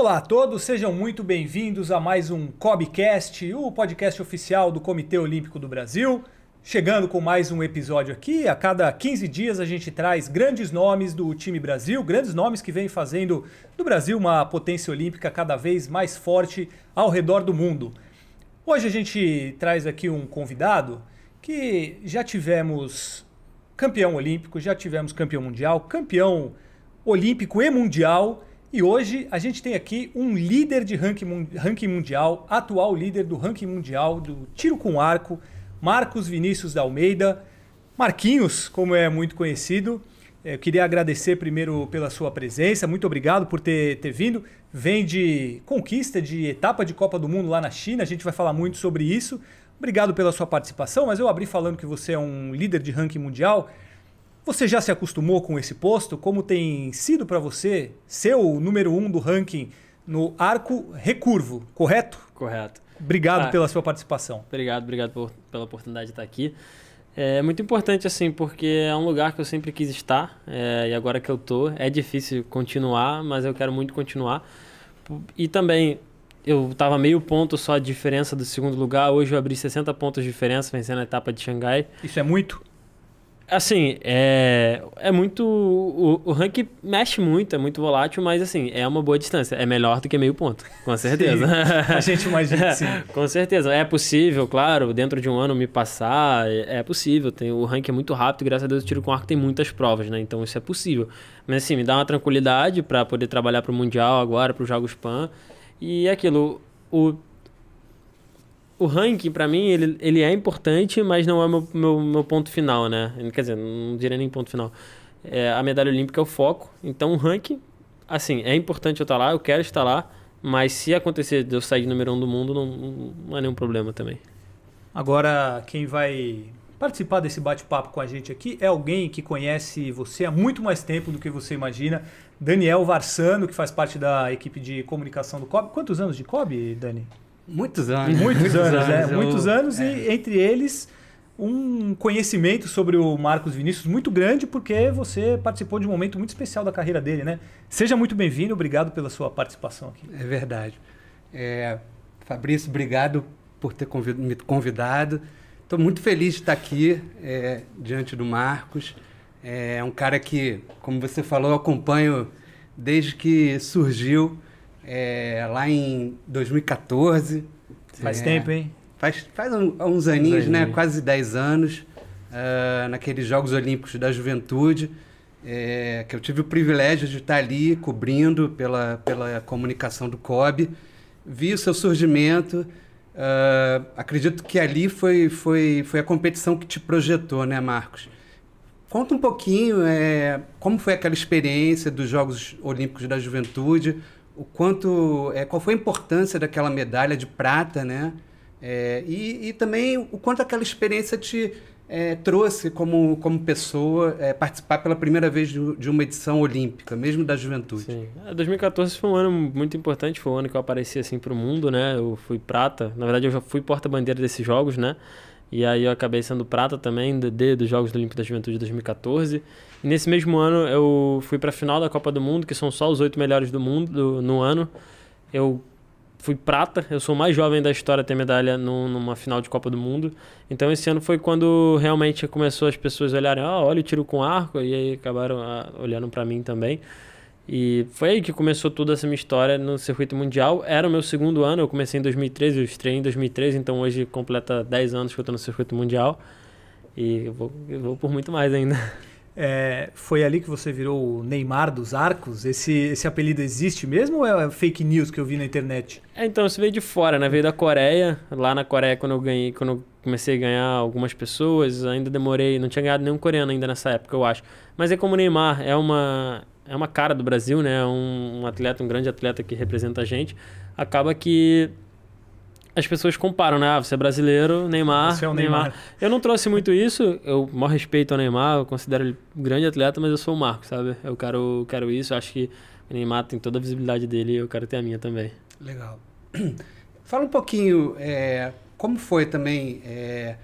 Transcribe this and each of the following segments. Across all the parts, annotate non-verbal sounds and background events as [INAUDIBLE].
Olá a todos, sejam muito bem-vindos a mais um COBcast, o podcast oficial do Comitê Olímpico do Brasil. Chegando com mais um episódio aqui, a cada 15 dias a gente traz grandes nomes do time Brasil, grandes nomes que vêm fazendo do Brasil uma potência olímpica cada vez mais forte ao redor do mundo. Hoje a gente traz aqui um convidado que já tivemos campeão olímpico, já tivemos campeão mundial, campeão olímpico e mundial. E hoje a gente tem aqui um líder de ranking, mundial, atual líder do ranking mundial do tiro com arco, Marcos Vinícius da Almeida. Marquinhos, como é muito conhecido. Eu queria agradecer primeiro pela sua presença, muito obrigado por ter, ter vindo. Vem de conquista de etapa de Copa do Mundo lá na China, a gente vai falar muito sobre isso. Obrigado pela sua participação, mas eu abri falando que você é um líder de ranking mundial. Você já se acostumou com esse posto? Como tem sido para você ser o número um do ranking no arco recurvo, correto? Correto. Obrigado ah, pela sua participação. Obrigado, obrigado por, pela oportunidade de estar aqui. É muito importante, assim, porque é um lugar que eu sempre quis estar é, e agora que eu tô, é difícil continuar, mas eu quero muito continuar. E também, eu estava meio ponto só de diferença do segundo lugar, hoje eu abri 60 pontos de diferença vencendo a etapa de Xangai. Isso é muito? Assim, é, é muito. O, o ranking mexe muito, é muito volátil, mas assim, é uma boa distância. É melhor do que meio ponto, com certeza. Sim, [LAUGHS] a gente imagina sim. [LAUGHS] com certeza. É possível, claro, dentro de um ano me passar, é, é possível. Tem, o ranking é muito rápido, graças a Deus o tiro com arco tem muitas provas, né? Então isso é possível. Mas assim, me dá uma tranquilidade para poder trabalhar para o Mundial agora, para os Jogos Pan. E é aquilo, o o ranking, para mim, ele, ele é importante, mas não é meu, meu, meu ponto final, né? Quer dizer, não diria nem ponto final. É, a medalha olímpica é o foco. Então, o ranking, assim, é importante eu estar lá, eu quero estar lá, mas se acontecer de eu sair de número um do mundo, não, não é nenhum problema também. Agora, quem vai participar desse bate-papo com a gente aqui é alguém que conhece você há muito mais tempo do que você imagina. Daniel Varsano, que faz parte da equipe de comunicação do COB. Quantos anos de COB, Dani? Muitos anos. Muitos, muitos anos, anos, é. Muitos anos é. e entre eles um conhecimento sobre o Marcos Vinícius muito grande, porque você participou de um momento muito especial da carreira dele, né? Seja muito bem-vindo, obrigado pela sua participação aqui. É verdade. É, Fabrício, obrigado por ter me convidado. Estou muito feliz de estar aqui é, diante do Marcos. É um cara que, como você falou, eu acompanho desde que surgiu é, lá em 2014. Faz é, tempo, hein? Faz, faz uns aninhos, né? Quase 10 anos, uh, naqueles Jogos Olímpicos da Juventude, é, que eu tive o privilégio de estar ali cobrindo pela, pela comunicação do COB. Vi o seu surgimento. Uh, acredito que ali foi, foi, foi a competição que te projetou, né, Marcos? Conta um pouquinho é, como foi aquela experiência dos Jogos Olímpicos da Juventude, o quanto, é, qual foi a importância daquela medalha de prata, né? É, e, e, também o quanto aquela experiência te é, trouxe como, como pessoa é, participar pela primeira vez de, de, uma edição olímpica, mesmo da juventude. Sim. 2014 é, foi um ano muito importante, foi o um ano que eu apareci assim para o mundo, né? Eu fui prata, na verdade eu já fui porta-bandeira desses jogos, né? E aí eu acabei sendo prata também DD dos Jogos Olímpicos da Juventude de 2014. E nesse mesmo ano eu fui para a final da Copa do Mundo, que são só os oito melhores do mundo do, no ano. Eu fui prata, eu sou o mais jovem da história a ter medalha no, numa final de Copa do Mundo. Então esse ano foi quando realmente começou as pessoas a olharem, ah, olha o tiro com arco, e aí acabaram ah, olhando para mim também. E foi aí que começou toda essa minha história no circuito mundial. Era o meu segundo ano, eu comecei em 2013, eu estreiei em 2013, então hoje completa 10 anos que eu estou no circuito mundial. E eu vou, eu vou por muito mais ainda. É, foi ali que você virou o Neymar dos arcos? Esse, esse apelido existe mesmo ou é fake news que eu vi na internet? É, então, isso veio de fora, né? Veio da Coreia. Lá na Coreia, quando eu ganhei, quando eu comecei a ganhar algumas pessoas, ainda demorei, não tinha ganhado nenhum coreano ainda nessa época, eu acho. Mas é como o Neymar, é uma é uma cara do Brasil, né? É um, um atleta, um grande atleta que representa a gente. Acaba que as pessoas comparam, né? Ah, você é brasileiro, Neymar, você é o Neymar. Neymar. Eu não trouxe muito isso, eu maior respeito ao Neymar, eu considero ele um grande atleta, mas eu sou o Marco, sabe? Eu quero, quero isso, acho que o Neymar tem toda a visibilidade dele e eu quero ter a minha também. Legal. [CLEARS THROAT] Fala um pouquinho, é, como foi também é,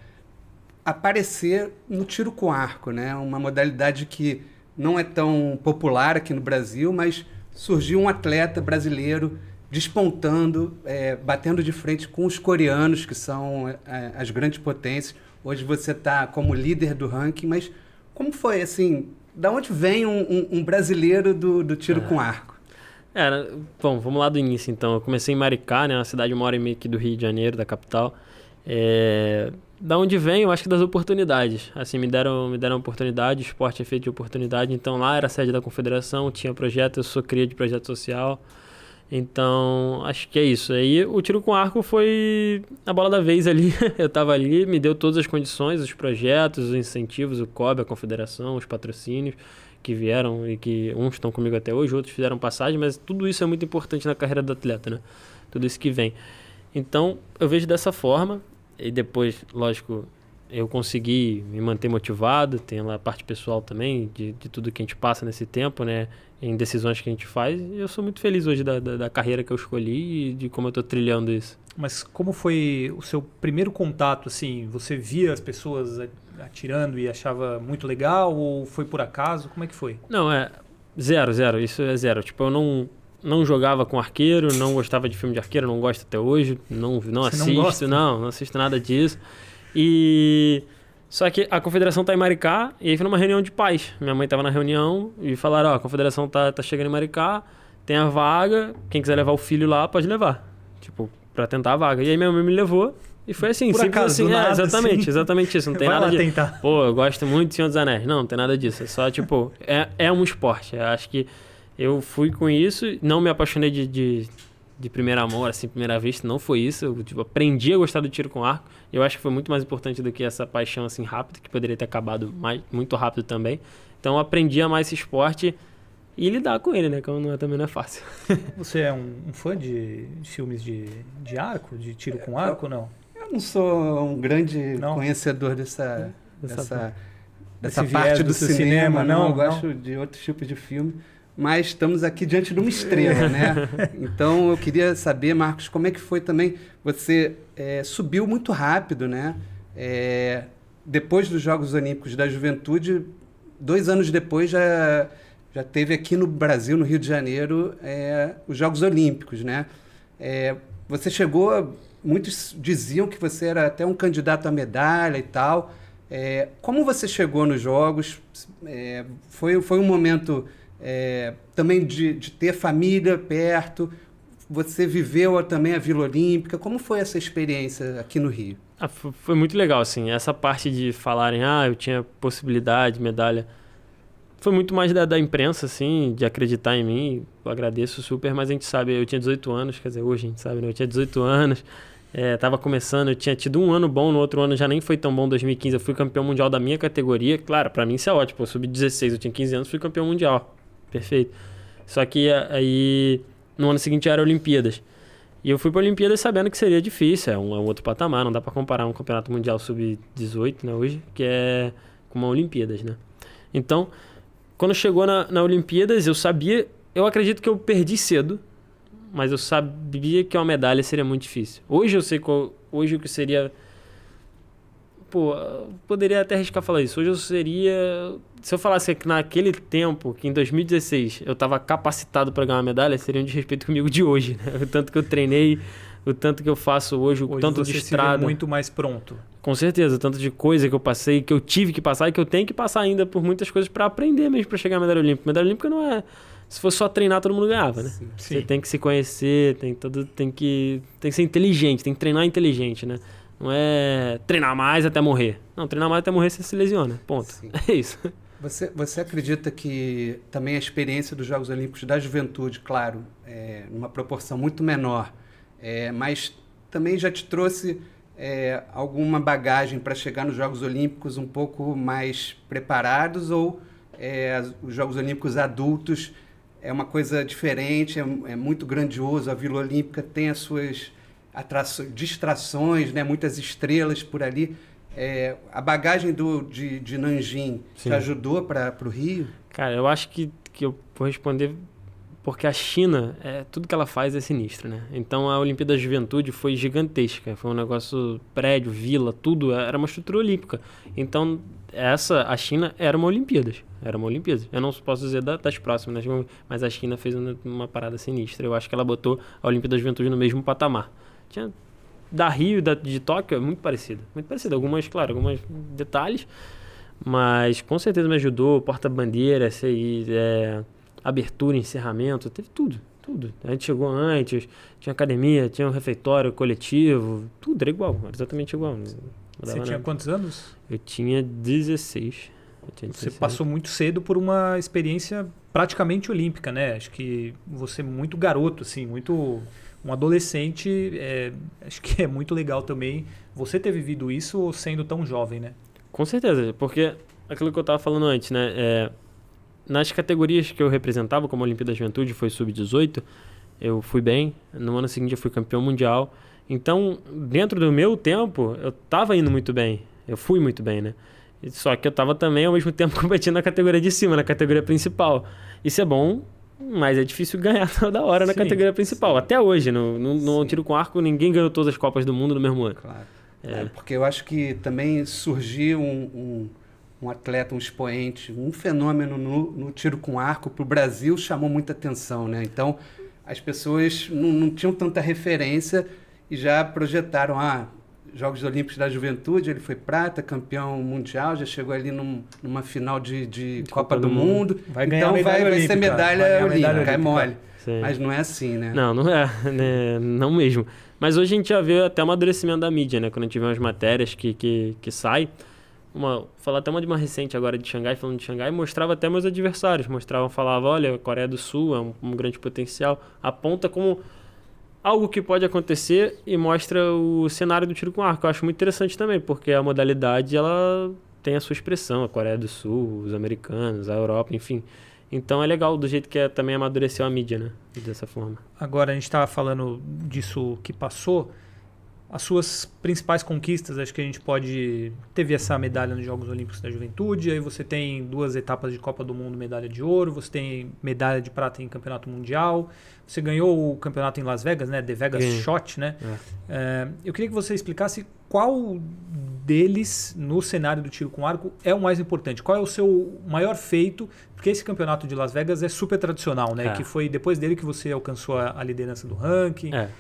aparecer no tiro com arco, né? Uma modalidade que não é tão popular aqui no Brasil, mas surgiu um atleta brasileiro despontando, é, batendo de frente com os coreanos, que são é, as grandes potências. Hoje você está como líder do ranking, mas como foi assim? Da onde vem um, um, um brasileiro do, do tiro é. com arco? Era, bom, vamos lá do início então. Eu comecei em Maricá, né, uma cidade uma hora e meia aqui do Rio de Janeiro, da capital. É, da onde vem, eu acho que das oportunidades. Assim, me deram, me deram oportunidade, o esporte é feito de oportunidade. Então lá era a sede da confederação, tinha projeto, eu sou cria de projeto social. Então, acho que é isso. Aí o tiro com arco foi a bola da vez ali. [LAUGHS] eu estava ali, me deu todas as condições, os projetos, os incentivos, o COB, a confederação, os patrocínios que vieram e que uns estão comigo até hoje, outros fizeram passagem, mas tudo isso é muito importante na carreira do atleta, né? Tudo isso que vem. Então, eu vejo dessa forma e depois, lógico, eu consegui me manter motivado, tem lá a parte pessoal também, de, de tudo que a gente passa nesse tempo, né? Em decisões que a gente faz. E eu sou muito feliz hoje da, da, da carreira que eu escolhi e de como eu estou trilhando isso. Mas como foi o seu primeiro contato, assim? Você via as pessoas atirando e achava muito legal ou foi por acaso? Como é que foi? Não, é zero, zero. Isso é zero. Tipo, eu não não jogava com arqueiro, não gostava de filme de arqueiro, não gosto até hoje, não, não assisto, não, não, não assisto nada disso. E só que a confederação tá em Maricá e aí foi numa reunião de pais. Minha mãe tava na reunião e falaram, ó, a confederação tá, tá chegando em Maricá, tem a vaga, quem quiser levar o filho lá pode levar. Tipo, para tentar a vaga. E aí minha mãe me levou e foi assim, Por simples acaso, assim. nada, é, exatamente, assim. exatamente isso. Não [LAUGHS] tem Vai nada de. tentar. Pô, eu gosto muito de Senhor dos Anéis. Não, não tem nada disso. É só, tipo, [LAUGHS] é, é um esporte. Eu acho que eu fui com isso, não me apaixonei de, de, de primeiro amor, assim, primeira vista, não foi isso. Eu tipo, aprendi a gostar do tiro com arco. Eu acho que foi muito mais importante do que essa paixão assim rápida, que poderia ter acabado mais, muito rápido também. Então eu aprendi a mais esse esporte e lidar com ele, né? Que não é, também não é fácil. [LAUGHS] Você é um, um fã de filmes de, de arco, de tiro com arco ou não? Eu não sou um grande Não? conhecedor dessa, Dessa dessa, dessa parte do, do cinema, cinema, não. não, Eu gosto de outros tipos de filme. Mas estamos aqui diante de uma estrela, né? [LAUGHS] Então eu queria saber, Marcos, como é que foi também? Você é, subiu muito rápido, né? É, depois dos Jogos Olímpicos da Juventude, dois anos depois já, já teve aqui no Brasil, no Rio de Janeiro, é, os Jogos Olímpicos, né? É, você chegou, muitos diziam que você era até um candidato à medalha e tal. É, como você chegou nos Jogos? É, foi, foi um momento é, também de, de ter família perto. Você viveu também a Vila Olímpica. Como foi essa experiência aqui no Rio? Ah, fo- foi muito legal, assim. Essa parte de falarem, ah, eu tinha possibilidade, medalha. Foi muito mais da, da imprensa, assim, de acreditar em mim. Eu agradeço super, mas a gente sabe, eu tinha 18 anos, quer dizer, hoje a gente sabe, né? Eu tinha 18 anos, é, tava começando, eu tinha tido um ano bom, no outro ano já nem foi tão bom, 2015 eu fui campeão mundial da minha categoria. Claro, pra mim isso é ótimo, eu subi 16, eu tinha 15 anos, fui campeão mundial. Perfeito. Só que a- aí, no ano seguinte era Olimpíadas. E eu fui para Olimpíadas sabendo que seria difícil, é um, é um outro patamar, não dá para comparar um campeonato mundial sub-18, né, hoje, que é com uma Olimpíadas, né? Então, quando chegou na, na Olimpíadas, eu sabia, eu acredito que eu perdi cedo, mas eu sabia que uma medalha seria muito difícil. Hoje eu sei qual, hoje o que seria Pô, eu poderia até arriscar falar isso. Hoje eu seria. Se eu falasse que naquele tempo, que em 2016 eu estava capacitado para ganhar uma medalha, seria um desrespeito [LAUGHS] comigo de hoje, né? O tanto que eu treinei, o tanto que eu faço hoje, o Hoje tanto você de estrada. muito mais pronto. Com certeza, o tanto de coisa que eu passei, que eu tive que passar e que eu tenho que passar ainda por muitas coisas para aprender mesmo para chegar à medalha olímpica. Medalha olímpica não é. Se fosse só treinar, todo mundo ganhava, né? Você Sim. tem que se conhecer, tem todo, tem que, tem que ser inteligente, tem que treinar inteligente, né? Não é treinar mais até morrer. Não, treinar mais até morrer você se lesiona. Ponto. Sim. [LAUGHS] É isso. Você, você acredita que também a experiência dos Jogos Olímpicos da juventude, claro, é, numa proporção muito menor, é, mas também já te trouxe é, alguma bagagem para chegar nos Jogos Olímpicos um pouco mais preparados ou é, os Jogos Olímpicos adultos é uma coisa diferente, é, é muito grandioso, a Vila Olímpica tem as suas atrações, distrações, né, muitas estrelas por ali. É, a bagagem do, de, de Nanjing Sim. te ajudou para o Rio? Cara, eu acho que, que eu vou responder porque a China, é, tudo que ela faz é sinistro, né? Então a Olimpíada da Juventude foi gigantesca, foi um negócio prédio, vila, tudo, era uma estrutura olímpica. Então essa, a China era uma Olimpíadas, era uma Olimpíada. Eu não posso dizer das próximas, mas a China fez uma, uma parada sinistra. Eu acho que ela botou a Olimpíada da Juventude no mesmo patamar. Tinha da Rio, da, de Tóquio, é muito parecida, muito parecida. Algumas, claro, alguns detalhes, mas com certeza me ajudou. Porta-bandeira, é, abertura, encerramento, teve tudo, tudo. A gente chegou antes, tinha academia, tinha um refeitório coletivo, tudo era igual, era exatamente igual. Você tinha quantos anos? Eu tinha 16. Eu tinha 16. Você passou muito cedo por uma experiência praticamente olímpica, né? Acho que você muito garoto, assim, muito um adolescente, é, acho que [LAUGHS] é muito legal também você ter vivido isso sendo tão jovem, né? Com certeza, porque aquilo que eu estava falando antes, né? É, nas categorias que eu representava, como a Olimpíada da Juventude, foi sub-18, eu fui bem. No ano seguinte eu fui campeão mundial. Então, dentro do meu tempo, eu estava indo muito bem. Eu fui muito bem, né? Só que eu estava também, ao mesmo tempo, [LAUGHS] competindo na categoria de cima, na categoria principal. Isso é bom, mas é difícil ganhar [LAUGHS] toda hora na sim, categoria principal. Sim. Até hoje, no, no, no tiro com arco, ninguém ganhou todas as Copas do Mundo no mesmo ano. Claro. É. é porque eu acho que também surgiu um, um, um atleta, um expoente, um fenômeno no, no tiro com arco para o Brasil chamou muita atenção, né? Então, as pessoas não, não tinham tanta referência e já projetaram, ah, Jogos Olímpicos da Juventude, ele foi prata, campeão mundial, já chegou ali num, numa final de, de, de Copa, Copa, do, do Mundo. mundo. Vai ganhar então vai, vai ser medalha vai olímpica, medalha é mole. Sim. Mas não é assim, né? Não, não é, [LAUGHS] né? não mesmo. Mas hoje a gente já vê até o amadurecimento da mídia, né? Quando a gente vê umas matérias que, que, que sai, uma, falar até uma de uma recente agora de Xangai, falando de Xangai, mostrava até meus adversários, mostravam, falava, olha, a Coreia do Sul é um, um grande potencial, aponta como algo que pode acontecer e mostra o cenário do tiro com arco. Eu acho muito interessante também, porque a modalidade ela tem a sua expressão, a Coreia do Sul, os americanos, a Europa, enfim. Então é legal do jeito que é, também amadureceu a mídia, né? Dessa forma. Agora a gente estava falando disso que passou. As suas principais conquistas, acho que a gente pode. Teve essa medalha nos Jogos Olímpicos da Juventude, aí você tem duas etapas de Copa do Mundo, medalha de ouro, você tem medalha de prata em Campeonato Mundial, você ganhou o campeonato em Las Vegas, né? The Vegas Sim. Shot, né? É. É, eu queria que você explicasse qual deles no cenário do tiro com arco é o mais importante. Qual é o seu maior feito? Porque esse campeonato de Las Vegas é super tradicional, né? É. Que foi depois dele que você alcançou a, a liderança do ranking. É.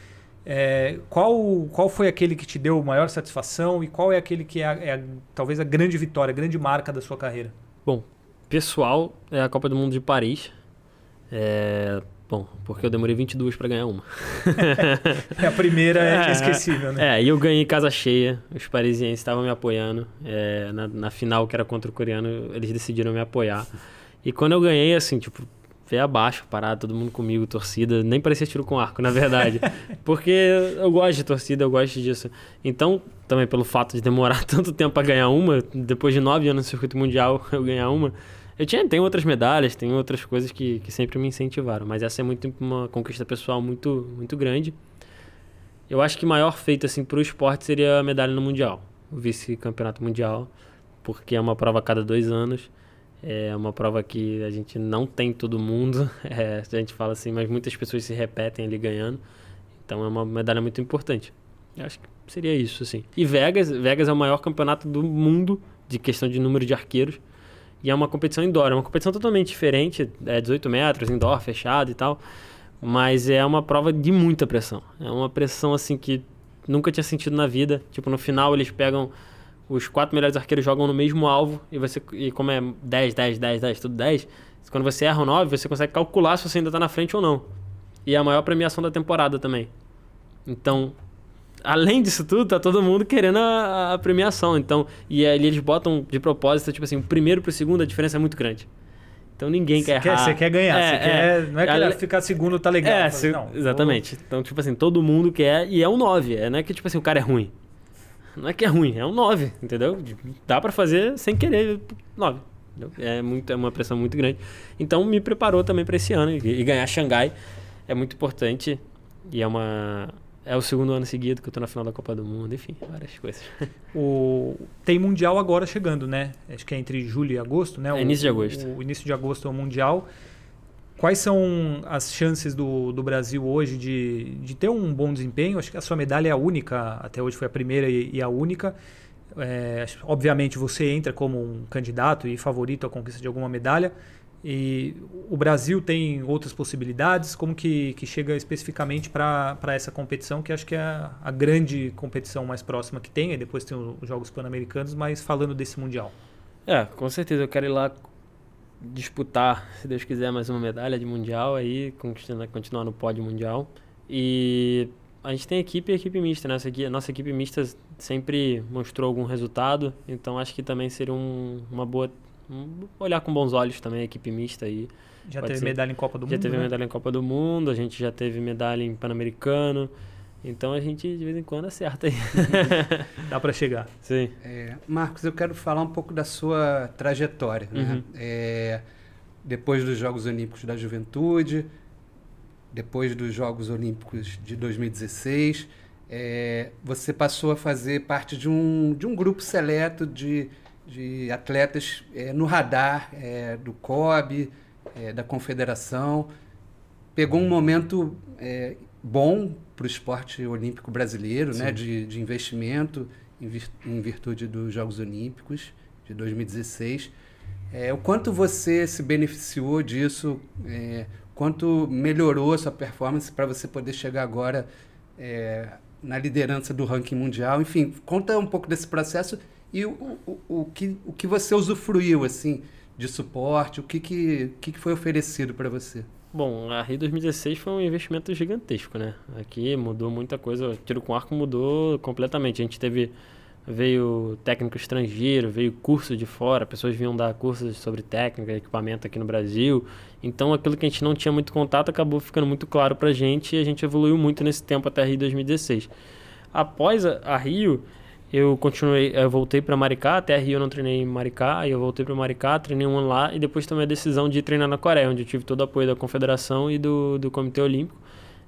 É, qual, qual foi aquele que te deu maior satisfação e qual é aquele que é, a, é a, talvez a grande vitória, a grande marca da sua carreira? Bom, pessoal, é a Copa do Mundo de Paris. É, bom, porque eu demorei 22 para ganhar uma. [LAUGHS] a primeira é, é esquecível, né? É, e eu ganhei casa cheia. Os parisienses estavam me apoiando. É, na, na final, que era contra o coreano, eles decidiram me apoiar. E quando eu ganhei, assim, tipo, veio abaixo, parado, todo mundo comigo, torcida. Nem parecia tiro com arco, na verdade. [LAUGHS] Porque eu gosto de torcida, eu gosto disso. Então, também pelo fato de demorar [LAUGHS] tanto tempo para ganhar uma, depois de nove anos no circuito mundial [LAUGHS] eu ganhar uma. Eu tinha, tem outras medalhas, tem outras coisas que, que sempre me incentivaram, mas essa é muito uma conquista pessoal muito, muito grande. Eu acho que maior feito assim para o esporte seria a medalha no mundial, o vice-campeonato mundial, porque é uma prova a cada dois anos. É uma prova que a gente não tem todo mundo, [LAUGHS] é, a gente fala assim, mas muitas pessoas se repetem ali ganhando. Então é uma medalha muito importante. Eu acho que seria isso, assim. E Vegas, Vegas é o maior campeonato do mundo de questão de número de arqueiros. E é uma competição indoor, é uma competição totalmente diferente, é 18 metros, indoor, fechado e tal. Mas é uma prova de muita pressão. É uma pressão, assim, que nunca tinha sentido na vida. Tipo, no final eles pegam os quatro melhores arqueiros jogam no mesmo alvo e você e como é 10, 10, 10, 10, tudo 10, quando você erra o 9, você consegue calcular se você ainda está na frente ou não. E é a maior premiação da temporada também. Então, além disso tudo, tá todo mundo querendo a, a premiação. Então, e ali eles botam de propósito, tipo assim, o primeiro pro segundo a diferença é muito grande. Então ninguém quer errar. Você quer ganhar, é, quer, não é que Ale... ficar segundo tá legal. É, se, não, exatamente. Então, tipo assim, todo mundo quer, e é um 9. É, não é que, tipo assim, o cara é ruim. Não é que é ruim, é um 9, entendeu? Dá para fazer sem querer 9. É, muito, é uma pressão muito grande. Então me preparou também para esse ano. E, e, ganhar Xangai é muito importante. E é uma. É o segundo ano seguido que eu tô na final da Copa do Mundo, enfim, várias coisas. [LAUGHS] O... Tem Mundial agora chegando, né? Acho que é entre julho e agosto, né? É início de agosto. O, o início de agosto é o Mundial. Quais são as chances do, do Brasil hoje de, de ter um bom desempenho? Acho que a sua medalha é a única, até hoje foi a primeira e, e a única. É, obviamente você entra como um candidato e favorito à conquista de alguma medalha. E o Brasil tem outras possibilidades? Como que, que chega especificamente para essa competição, que acho que é a, a, grande competição mais próxima que tem, e depois tem os Jogos Pan-Americanos, mas falando desse Mundial. É, com certeza. Eu quero ir lá disputar, se Deus quiser, mais uma medalha de Mundial aí, continuar no pódio mundial. E a gente tem equipe e equipe mista, né? Nossa equipe, nossa equipe mista sempre mostrou algum resultado, então acho que também seria um, uma boa. Um, olhar com bons olhos também a equipe mista aí. Já teve ser. medalha em Copa do já Mundo? Já teve né? medalha em Copa do Mundo, a gente já teve medalha em Pan-Americano. Então a gente de vez em quando acerta aí. [LAUGHS] Dá para chegar. Sim. É, Marcos, eu quero falar um pouco da sua trajetória. Né? Uhum. É, depois dos Jogos Olímpicos da Juventude, depois dos Jogos Olímpicos de 2016, é, você passou a fazer parte de um, de um grupo seleto de, de atletas é, no radar é, do COB, é, da Confederação. Pegou um momento é, bom para o esporte olímpico brasileiro, né, de, de investimento em virtude dos Jogos Olímpicos de 2016. É, o quanto você se beneficiou disso, é, quanto melhorou a sua performance para você poder chegar agora é, na liderança do ranking mundial. Enfim, conta um pouco desse processo e o, o, o, que, o que você usufruiu assim de suporte, o que, que, que foi oferecido para você. Bom, a Rio 2016 foi um investimento gigantesco, né? Aqui mudou muita coisa, tiro com arco mudou completamente. A gente teve veio técnico estrangeiro, veio curso de fora, pessoas vinham dar cursos sobre técnica, equipamento aqui no Brasil. Então aquilo que a gente não tinha muito contato acabou ficando muito claro pra gente e a gente evoluiu muito nesse tempo até a Rio 2016. Após a, a Rio, eu continuei, eu voltei para Maricá, até Rio eu não treinei em Maricá, aí eu voltei para Maricá, treinei um ano lá e depois tomei a decisão de treinar na Coreia, onde eu tive todo o apoio da Confederação e do, do Comitê Olímpico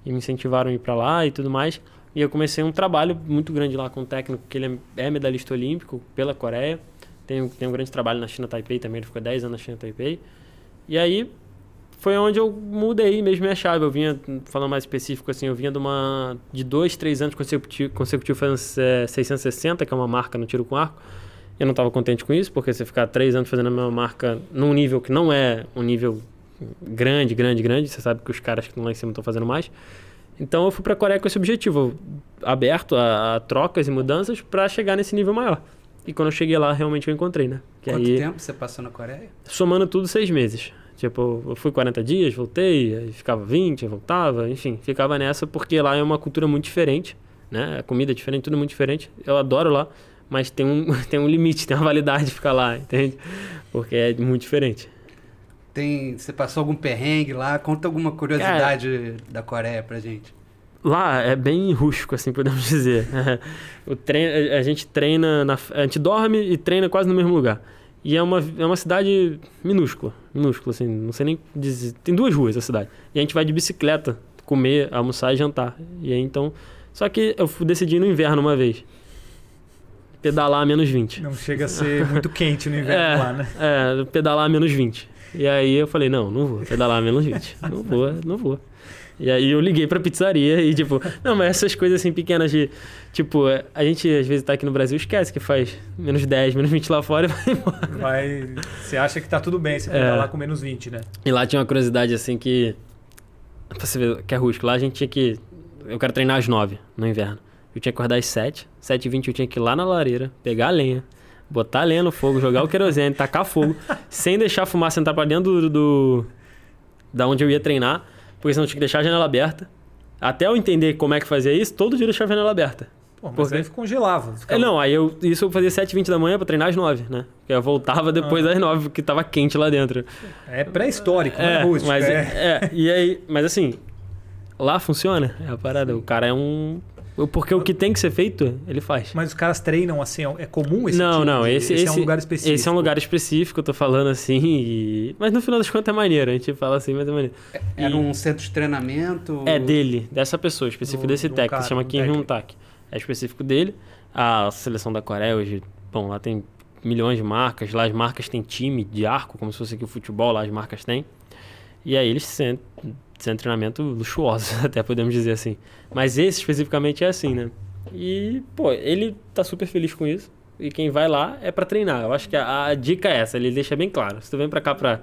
e me incentivaram a ir para lá e tudo mais. E eu comecei um trabalho muito grande lá com um técnico que ele é medalhista olímpico pela Coreia. Tem, tem um grande trabalho na China Taipei também, ele ficou 10 anos na China Taipei. E aí foi onde eu mudei mesmo minha chave. Eu vinha, falando mais específico assim, eu vinha de uma de dois, três anos consecutivos consecutivo fazendo é, 660, que é uma marca no tiro com arco. Eu não estava contente com isso, porque você ficar três anos fazendo a mesma marca num nível que não é um nível grande, grande, grande, você sabe que os caras que estão lá em cima estão fazendo mais. Então eu fui para a Coreia com esse objetivo, aberto a, a trocas e mudanças para chegar nesse nível maior. E quando eu cheguei lá, realmente eu encontrei, né? Que Quanto aí, tempo você passou na Coreia? Somando tudo, seis meses. Tipo, eu fui 40 dias, voltei, aí ficava 20, voltava, enfim, ficava nessa porque lá é uma cultura muito diferente, né? A comida é diferente, tudo muito diferente. Eu adoro lá, mas tem um, [LAUGHS] tem um limite, tem uma validade de ficar lá, entende? Porque é muito diferente. Tem, você passou algum perrengue lá? Conta alguma curiosidade da Coreia pra gente. Lá é bem rústico, assim, podemos dizer. [LAUGHS] o treino, a gente treina, na, a gente dorme e treina quase no mesmo lugar. E é uma, é uma cidade minúscula, minúscula, assim, não sei nem dizer. Tem duas ruas a cidade. E a gente vai de bicicleta comer, almoçar e jantar. E aí então. Só que eu decidi no inverno uma vez. Pedalar a menos 20. Não chega a ser muito quente no inverno [LAUGHS] é, lá, né? É, pedalar a menos 20. E aí eu falei, não, não vou pedalar a menos 20. não vou, não vou. E aí eu liguei pra pizzaria e, tipo, não, mas essas coisas assim pequenas de. Tipo, a gente às vezes tá aqui no Brasil esquece que faz menos 10, menos 20 lá fora e [LAUGHS] vai embora. Vai. Você acha que tá tudo bem, você é. lá com menos 20, né? E lá tinha uma curiosidade assim que. Pra você ver que é rústico. Lá a gente tinha que. Eu quero treinar às 9 no inverno. Eu tinha que acordar às 7. 7 e 20 eu tinha que ir lá na lareira, pegar a lenha, botar a lenha no fogo, jogar o querosene, [LAUGHS] tacar fogo, sem deixar a fumaça entrar pra dentro do, do. da onde eu ia treinar porque senão tinha que deixar a janela aberta. Até eu entender como é que fazia isso, todo dia eu deixava a janela aberta. Pô, mas porque... aí congelava. Ficava... É, não, aí eu, isso eu fazia 7h20 da manhã pra treinar às 9, né? Porque eu voltava depois ah. das 9, porque tava quente lá dentro. É pré-histórico, é, não é. Mas, é. é, e aí, mas assim, lá funciona, é a parada. O cara é um porque o que tem que ser feito, ele faz. Mas os caras treinam assim, é comum esse Não, tipo não, de, esse, esse, é um lugar específico. Esse é um lugar específico, eu tô falando assim, e... mas no final das contas é maneiro, a gente fala assim, mas é maneiro. É, era um centro de treinamento? É dele, dessa pessoa, específico do, desse técnico, se chama Kim Hyun Tak. É específico dele. A seleção da Coreia hoje, bom, lá tem milhões de marcas, lá as marcas têm time de arco, como se fosse aqui o futebol, lá as marcas têm. E aí eles sentem treinamento luxuoso, [LAUGHS] até podemos dizer assim. Mas esse especificamente é assim, né? E, pô, ele tá super feliz com isso. E quem vai lá é para treinar. Eu acho que a, a, dica é essa, ele deixa bem claro. Se tu vem para cá pra,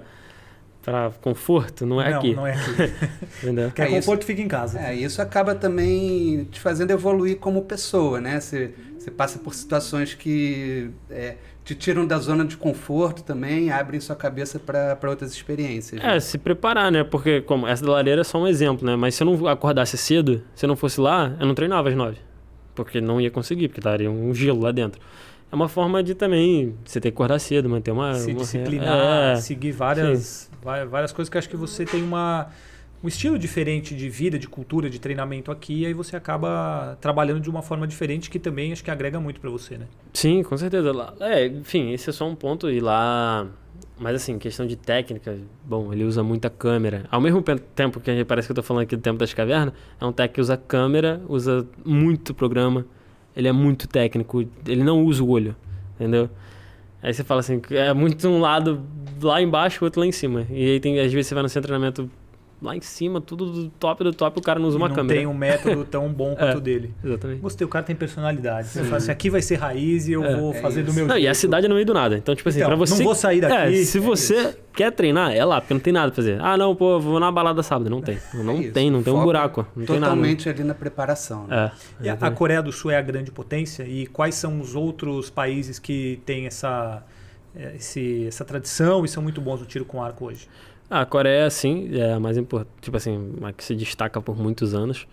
pra conforto, não é não, aqui. Não, é aqui. [LAUGHS] Entendeu? Quer é, conforto, isso, fica em casa. É, isso acaba também te fazendo evoluir como pessoa, né? Você, você passa por situações que é, te tiram da zona de conforto também, abrem sua cabeça para outras experiências. Né? É, se preparar, né? Porque como essa da lareira é só um exemplo, né? Mas se eu não acordasse cedo, se eu não fosse lá, eu não treinava às nove. Porque não ia conseguir, porque estaria um gelo lá dentro é uma forma de também você ter que acordar cedo, manter uma. Se uma, disciplinar, é, seguir várias, várias coisas que acho que você tem uma, um estilo diferente de vida, de cultura, de treinamento aqui, e aí você acaba trabalhando de uma forma diferente que também acho que agrega muito para você, né? Sim, com certeza. É, enfim, esse é só um ponto e lá. Mas assim, questão de técnica, bom, ele usa muita câmera. Ao mesmo tempo que parece que eu tô falando aqui do tempo das cavernas, é um tech que usa câmera, usa muito programa ele é muito técnico, ele não usa o olho, entendeu? Aí você fala assim, é muito um lado lá embaixo, o outro lá em cima. E aí tem, às vezes você vai no seu treinamento lá em cima, tudo do top do top, o cara não usa e uma não câmera. Não tem um método tão bom [LAUGHS] quanto o é, dele. Exatamente. Gostei, o cara tem personalidade. Você fala assim, aqui vai ser raiz e eu é, vou é fazer isso. do meu não, jeito. E a cidade é no meio do nada. Então, tipo assim, então, pra você... Não vou sair daqui. É, se você isso. quer treinar, é lá, porque não tem nada pra fazer. Ah, não, pô, vou na balada sábado. Não tem. Não é tem, não tem um buraco. Não totalmente tem ali na preparação. Né? É, a Coreia do Sul é a grande potência e quais são os outros países que têm essa, esse, essa tradição e são muito bons no tiro com arco hoje? A Coreia, sim, é a mais importante, tipo assim, a que se destaca por muitos anos.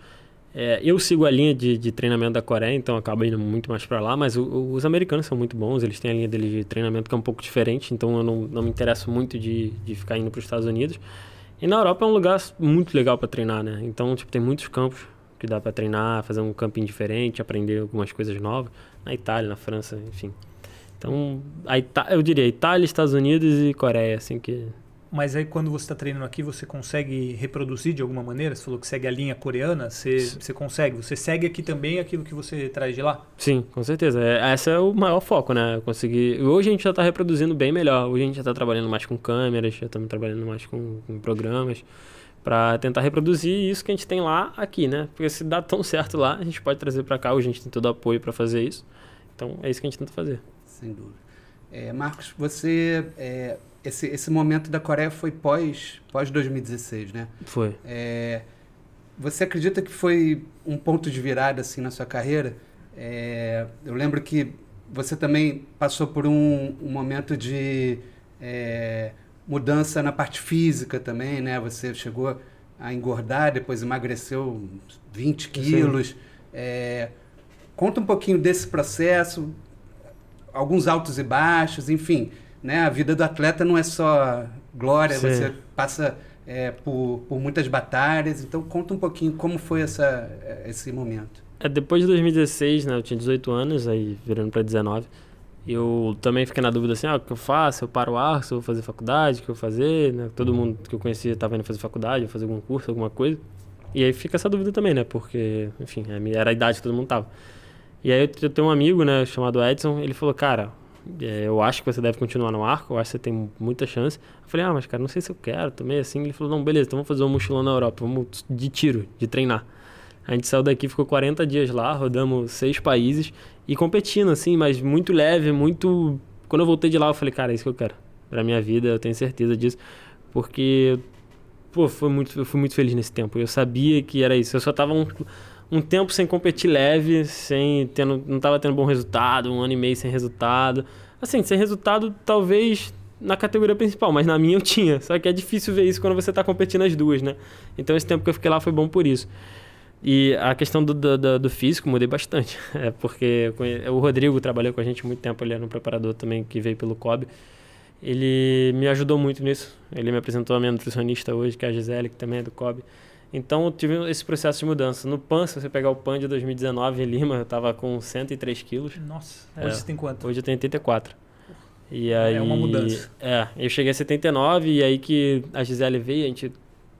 É, eu sigo a linha de, de, treinamento da Coreia, então acabo indo muito mais para lá, mas o, os americanos são muito bons, eles têm a linha deles de treinamento que é um pouco diferente, então eu não, não me interesso muito de, de ficar indo para os Estados Unidos. E na Europa é um lugar muito legal para treinar, né? Então, tipo, tem muitos campos que dá para treinar, fazer um campinho diferente, aprender algumas coisas novas. Na Itália, na França, enfim. Então, a Ita eu diria Itália, Estados Unidos e Coreia, assim que mas aí quando você está treinando aqui, você consegue reproduzir de alguma maneira? Você falou que segue a linha coreana, você, você consegue? Você segue aqui também aquilo que você traz de lá? Sim, com certeza. É, esse é o maior foco, né? Conseguir. Hoje a gente já está reproduzindo bem melhor. Hoje a gente já está trabalhando mais com câmeras, já estamos trabalhando mais com, com programas para tentar reproduzir isso que a gente tem lá aqui, né? Porque se dá tão certo lá, a gente pode trazer para cá. Hoje a gente tem todo o apoio para fazer isso. Então é isso que a gente tenta fazer. Sem dúvida. É, Marcos, você é esse, esse momento da Coreia foi pós, pós 2016, né? Foi. É, você acredita que foi um ponto de virada assim na sua carreira? É, eu lembro que você também passou por um, um momento de é, mudança na parte física também, né? Você chegou a engordar, depois emagreceu 20 quilos. É, conta um pouquinho desse processo, alguns altos e baixos, enfim né? A vida do atleta não é só glória, Sim. você passa é, por, por muitas batalhas. Então, conta um pouquinho como foi essa, esse momento. É, depois de 2016, né? Eu tinha 18 anos, aí virando para 19. Eu também fiquei na dúvida assim, ah, o que eu faço? Eu paro o ar, se eu vou fazer faculdade, o que eu vou fazer, né? Todo mundo que eu conhecia estava indo fazer faculdade, fazer algum curso, alguma coisa. E aí fica essa dúvida também, né? Porque, enfim, era a idade que todo mundo tava. E aí eu tenho um amigo, né, chamado Edson, ele falou, cara, é, eu acho que você deve continuar no arco, eu acho que você tem muita chance. Eu falei, ah, mas cara, não sei se eu quero também, assim. Ele falou, não, beleza, então vamos fazer um mochilão na Europa, vamos de tiro, de treinar. A gente saiu daqui, ficou 40 dias lá, rodamos seis países e competindo, assim, mas muito leve, muito... Quando eu voltei de lá, eu falei, cara, é isso que eu quero. Pra minha vida, eu tenho certeza disso. Porque, pô, foi muito, eu fui muito feliz nesse tempo. Eu sabia que era isso. Eu só tava um um tempo sem competir leve, sem tendo, não estava tendo bom resultado, um ano e meio sem resultado. Assim, sem resultado talvez na categoria principal, mas na minha eu tinha. Só que é difícil ver isso quando você está competindo as duas, né? Então esse tempo que eu fiquei lá foi bom por isso. E a questão do, do, do físico mudei bastante. [LAUGHS] É porque o Rodrigo trabalhou com a gente muito tempo, ele era um preparador também que veio pelo COB. Ele me ajudou muito nisso. Ele me apresentou a minha nutricionista hoje, que é a Gisele, que também é do COB. Então eu tive esse processo de mudança. No PAN, se você pegar o PAN de 2019 em Lima, eu estava com 103 quilos. Nossa, hoje é, você tem quanto? Hoje eu tenho 84. E aí, é uma mudança. É, eu cheguei a 79 e aí que a Gisele veio, a gente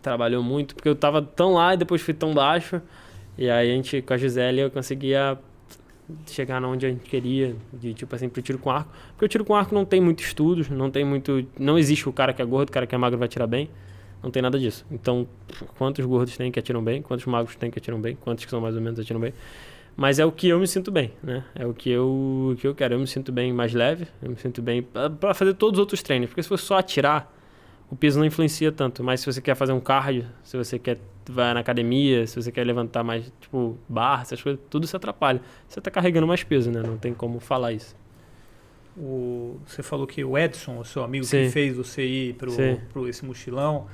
trabalhou muito, porque eu estava tão lá e depois fui tão baixo. E aí a gente, com a Gisele, eu conseguia chegar onde a gente queria, de tipo assim, pro tiro com arco. Porque o tiro com arco não tem muito estudos, não tem muito. Não existe o cara que é gordo, o cara que é magro vai tirar bem Não tem nada disso. Então, quantos gordos tem que atiram bem? Quantos magros tem que atiram bem? Quantos que são mais ou menos atiram bem? Mas é o que eu me sinto bem, né? É o que eu, o que eu quero. Eu me sinto bem mais leve, eu me sinto bem para fazer todos os outros treinos. Porque se for só atirar, o peso não influencia tanto. Mas se você quer fazer um cardio, se você quer vai na academia, se você quer levantar mais, tipo, barra, essas coisas, tudo se atrapalha. Você está carregando mais peso, né? Não tem como falar isso. O, você falou que o Edson, o seu amigo Sim. que fez você ir para esse mochilão,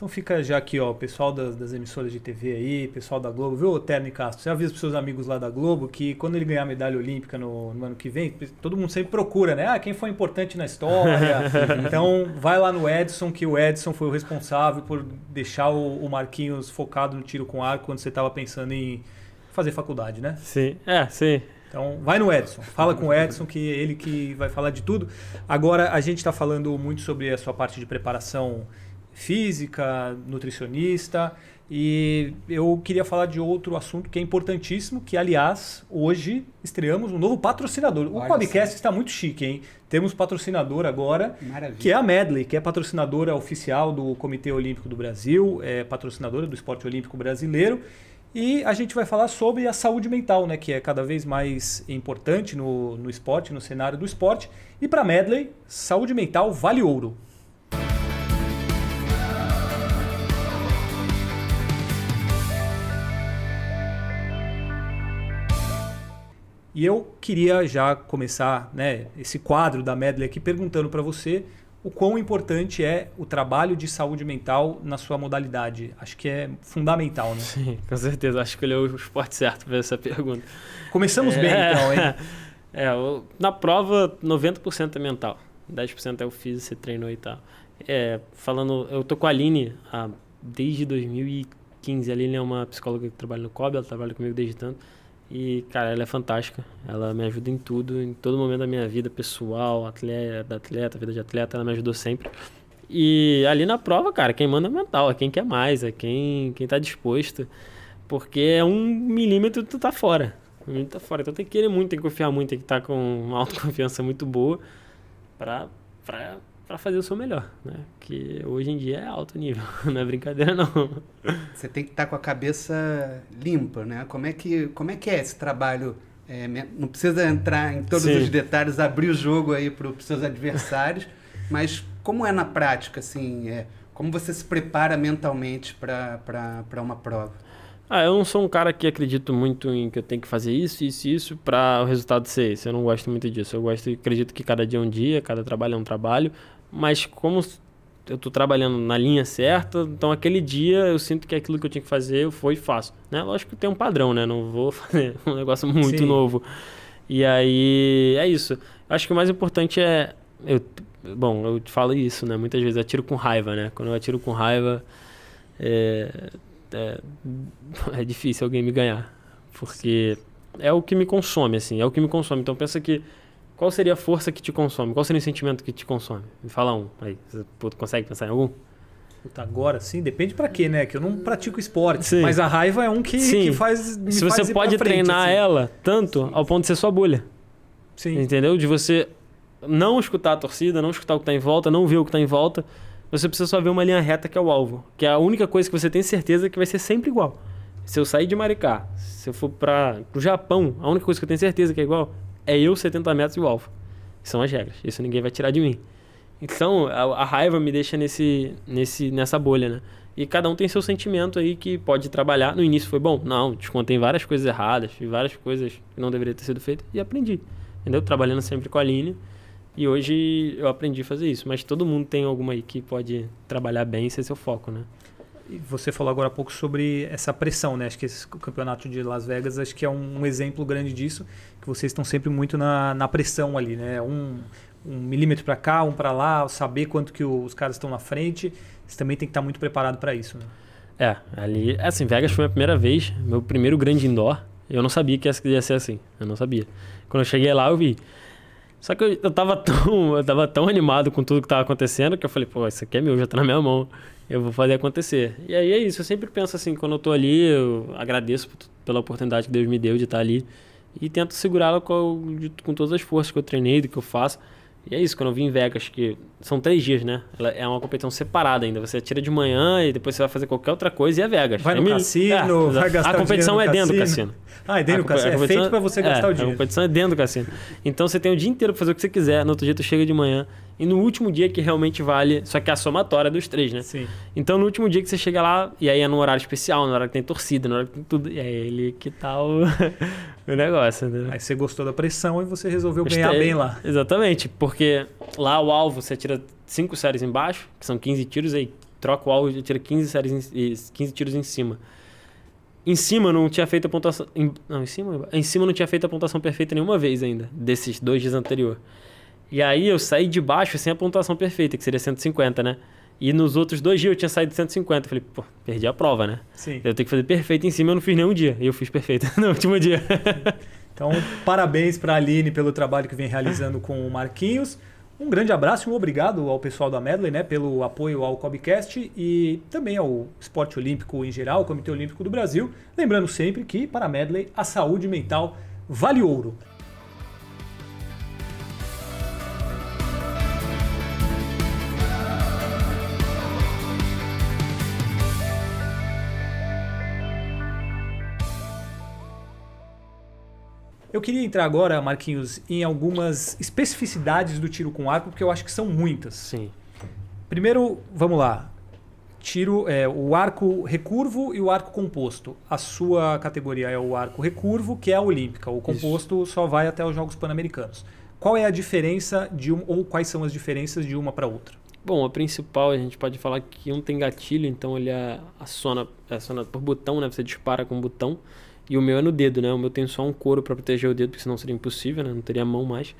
então fica já aqui, ó, o pessoal das, das, emissoras de TV aí, pessoal da Globo, viu, Terno e Castro? Você avisa pros seus amigos lá da Globo que quando ele ganhar a medalha olímpica no, no, ano que vem, todo mundo sempre procura, né? Ah, quem foi importante na história. [LAUGHS] então vai lá no Edson, que o Edson foi o responsável por deixar o, o Marquinhos focado no tiro com arco quando você estava pensando em fazer faculdade, né? Sim, é, sim. Então, vai no Edson, fala com o Edson, que é ele que vai falar de tudo. Agora, a gente está falando muito sobre a sua parte de preparação física, nutricionista. E eu queria falar de outro assunto que é importantíssimo, que aliás, hoje estreamos um novo patrocinador. O podcast está muito chique, hein? Temos patrocinador agora, Maravilha. que é a Medley, que é patrocinadora oficial do Comitê Olímpico do Brasil, é patrocinadora do esporte olímpico brasileiro. E a gente vai falar sobre a saúde mental, né, que é cada vez mais importante no, no esporte, no cenário do esporte. E para Medley, saúde mental vale ouro. E eu queria já começar né, esse quadro da Medley aqui perguntando para você o quão importante é o trabalho de saúde mental na sua modalidade. Acho que é fundamental, né? Sim, com certeza. Acho que ele é o esporte certo para essa pergunta. Começamos é, bem, então, hein? [LAUGHS] É, na prova, 90% é mental. 10% é o físico, você treinou e tal. É, falando, eu tô com a Aline há, desde 2015. A Aline é uma psicóloga que trabalha no COB, ela trabalha comigo desde tanto. E, cara, ela é fantástica. Ela me ajuda em tudo, em todo momento da minha vida pessoal, atleta, atleta, vida de atleta, ela me ajudou sempre. E ali na prova, cara, quem manda é mental, é quem quer mais, é quem, quem tá disposto. Porque é um milímetro tu tá fora. Um milímetro tá fora. Então tem que querer muito, tem que confiar muito, tem que estar tá com uma autoconfiança muito boa pra, pra para fazer o seu melhor, né? Que hoje em dia é alto nível, [LAUGHS] não é brincadeira não. Você tem que estar tá com a cabeça limpa, né? Como é que, como é, que é esse trabalho? É, não precisa entrar em todos Sim. os detalhes, abrir o jogo aí para os seus adversários, [LAUGHS] mas como é na prática, assim, é, como você se prepara mentalmente para uma prova? Ah, eu não sou um cara que acredito muito em que eu tenho que fazer isso, isso e isso para o resultado ser esse. Eu não gosto muito disso. Eu gosto, acredito que cada dia é um dia, cada trabalho é um trabalho mas como eu estou trabalhando na linha certa, então aquele dia eu sinto que aquilo que eu tinha que fazer eu fui e faço. Né? Lógico que tem um padrão, né? Não vou [LAUGHS] fazer um negócio muito Sim. novo. E aí é isso. Acho que o mais importante é. Eu, bom, eu te falo isso, né? Muitas vezes eu atiro com raiva, né? Quando eu atiro com raiva, é, é, [LAUGHS] é difícil alguém me ganhar. Porque é o que me consome, assim, é o que me consome. Então pensa que qual seria a força que te consome? Qual seria o sentimento que te consome? Me fala um aí. Você consegue pensar em algum? Puta, agora sim, depende para quê, né? Que eu não pratico esporte, sim. mas a raiva é um que, que faz. Me Se você pode frente, treinar assim. ela tanto sim. ao ponto de ser sua bolha. Sim. Entendeu? De você não escutar a torcida, não escutar o que está em volta, não ver o que está em volta. Você precisa só ver uma linha reta que é o alvo. Que é a única coisa que você tem certeza que vai ser sempre igual. Se eu sair de Maricá, se eu for para o Japão, a única coisa que eu tenho certeza que é igual é eu 70 metros e o alvo. São as regras. Isso ninguém vai tirar de mim. Então, a, a, raiva me deixa nesse, nesse, nessa bolha, né? E cada um tem seu sentimento aí que pode trabalhar. No início foi bom? Não, descontei várias coisas erradas, fiz várias coisas que não deveriam ter sido feitas e aprendi. Entendeu? Trabalhando sempre com a linha. E hoje eu aprendi a fazer isso. Mas todo mundo tem alguma aí que pode trabalhar bem e ser seu foco, né? você falou agora há pouco sobre essa pressão, né? Acho que esse, campeonato de Las Vegas acho que é um, exemplo grande disso, vocês estão sempre muito na, na pressão ali, né? Um, um milímetro para cá, um para lá, saber quanto que os caras estão na frente. Você também tem que estar muito preparado para isso, né? É, ali, assim, Vegas foi a primeira vez, meu primeiro grande indoor. Eu não sabia que ia ser assim, eu não sabia. Quando eu cheguei lá, eu vi. Só que eu, eu tava tão, eu tava tão animado com tudo que tava acontecendo que eu falei, pô, isso aqui é meu, já tá na minha mão eu vou fazer acontecer. E aí é isso, eu sempre penso assim, quando eu tô ali, eu agradeço pela oportunidade que Deus me deu de estar ali e tento segurá-la com, com todas as forças que eu treinei, do que eu faço. E é isso, quando eu vim em Vegas, que são três dias, né? Ela é uma competição separada ainda. Você tira de manhã e depois você vai fazer qualquer outra coisa e é Vegas. Vai é no cassino, é, vai gastar A competição é dentro do cassino. cassino. Ah, é dentro do cassino. É feito para você gastar é, o dinheiro. A competição é dentro do cassino. Então você tem o dia inteiro pra fazer o que você quiser. No outro dia tu chega de manhã. E no último dia que realmente vale, só que é a somatória dos três, né? Sim. Então no último dia que você chega lá, e aí é no horário especial, no horário que tem torcida, no horário que tem tudo, e é ele que tá o, [LAUGHS] o negócio, né? Aí você gostou da pressão e você resolveu Gostei. ganhar bem lá. Exatamente, porque lá o alvo você tira cinco séries embaixo, que são 15 tiros, aí troca o alvo e tira 15, séries em, 15 tiros em cima. Em cima não tinha feito a pontuação. Em, não, em cima? Em cima não tinha feito a pontuação perfeita nenhuma vez ainda, desses dois dias anteriores. E aí eu saí de baixo sem a pontuação perfeita, que seria 150, né? E nos outros dois dias eu tinha saído de 150. Falei, pô, perdi a prova, né? Sim. Eu tenho que fazer perfeito em cima, eu não fiz nenhum dia. E eu fiz perfeito [LAUGHS] no último dia. [LAUGHS] então, parabéns para a Aline pelo trabalho que vem realizando com o Marquinhos. Um grande abraço e um obrigado ao pessoal da Medley, né, pelo apoio ao Cobcast e também ao esporte olímpico em geral, ao Comitê Olímpico do Brasil. Lembrando sempre que, para a Medley, a saúde mental vale ouro. Eu queria entrar agora, Marquinhos, em algumas especificidades do tiro com arco, porque eu acho que são muitas. Sim. Primeiro, vamos lá. Tiro, é, o arco recurvo e o arco composto. A sua categoria é o arco recurvo, que é a olímpica. O composto Isso. só vai até os Jogos Pan-Americanos. Qual é a diferença de um, ou quais são as diferenças de uma para outra? Bom, a principal a gente pode falar que um tem gatilho, então ele é aciona, aciona por botão, né? Você dispara com botão. E o meu é no dedo, né? O meu tem só um couro para proteger o dedo, porque senão seria impossível, né? Não teria mão mais.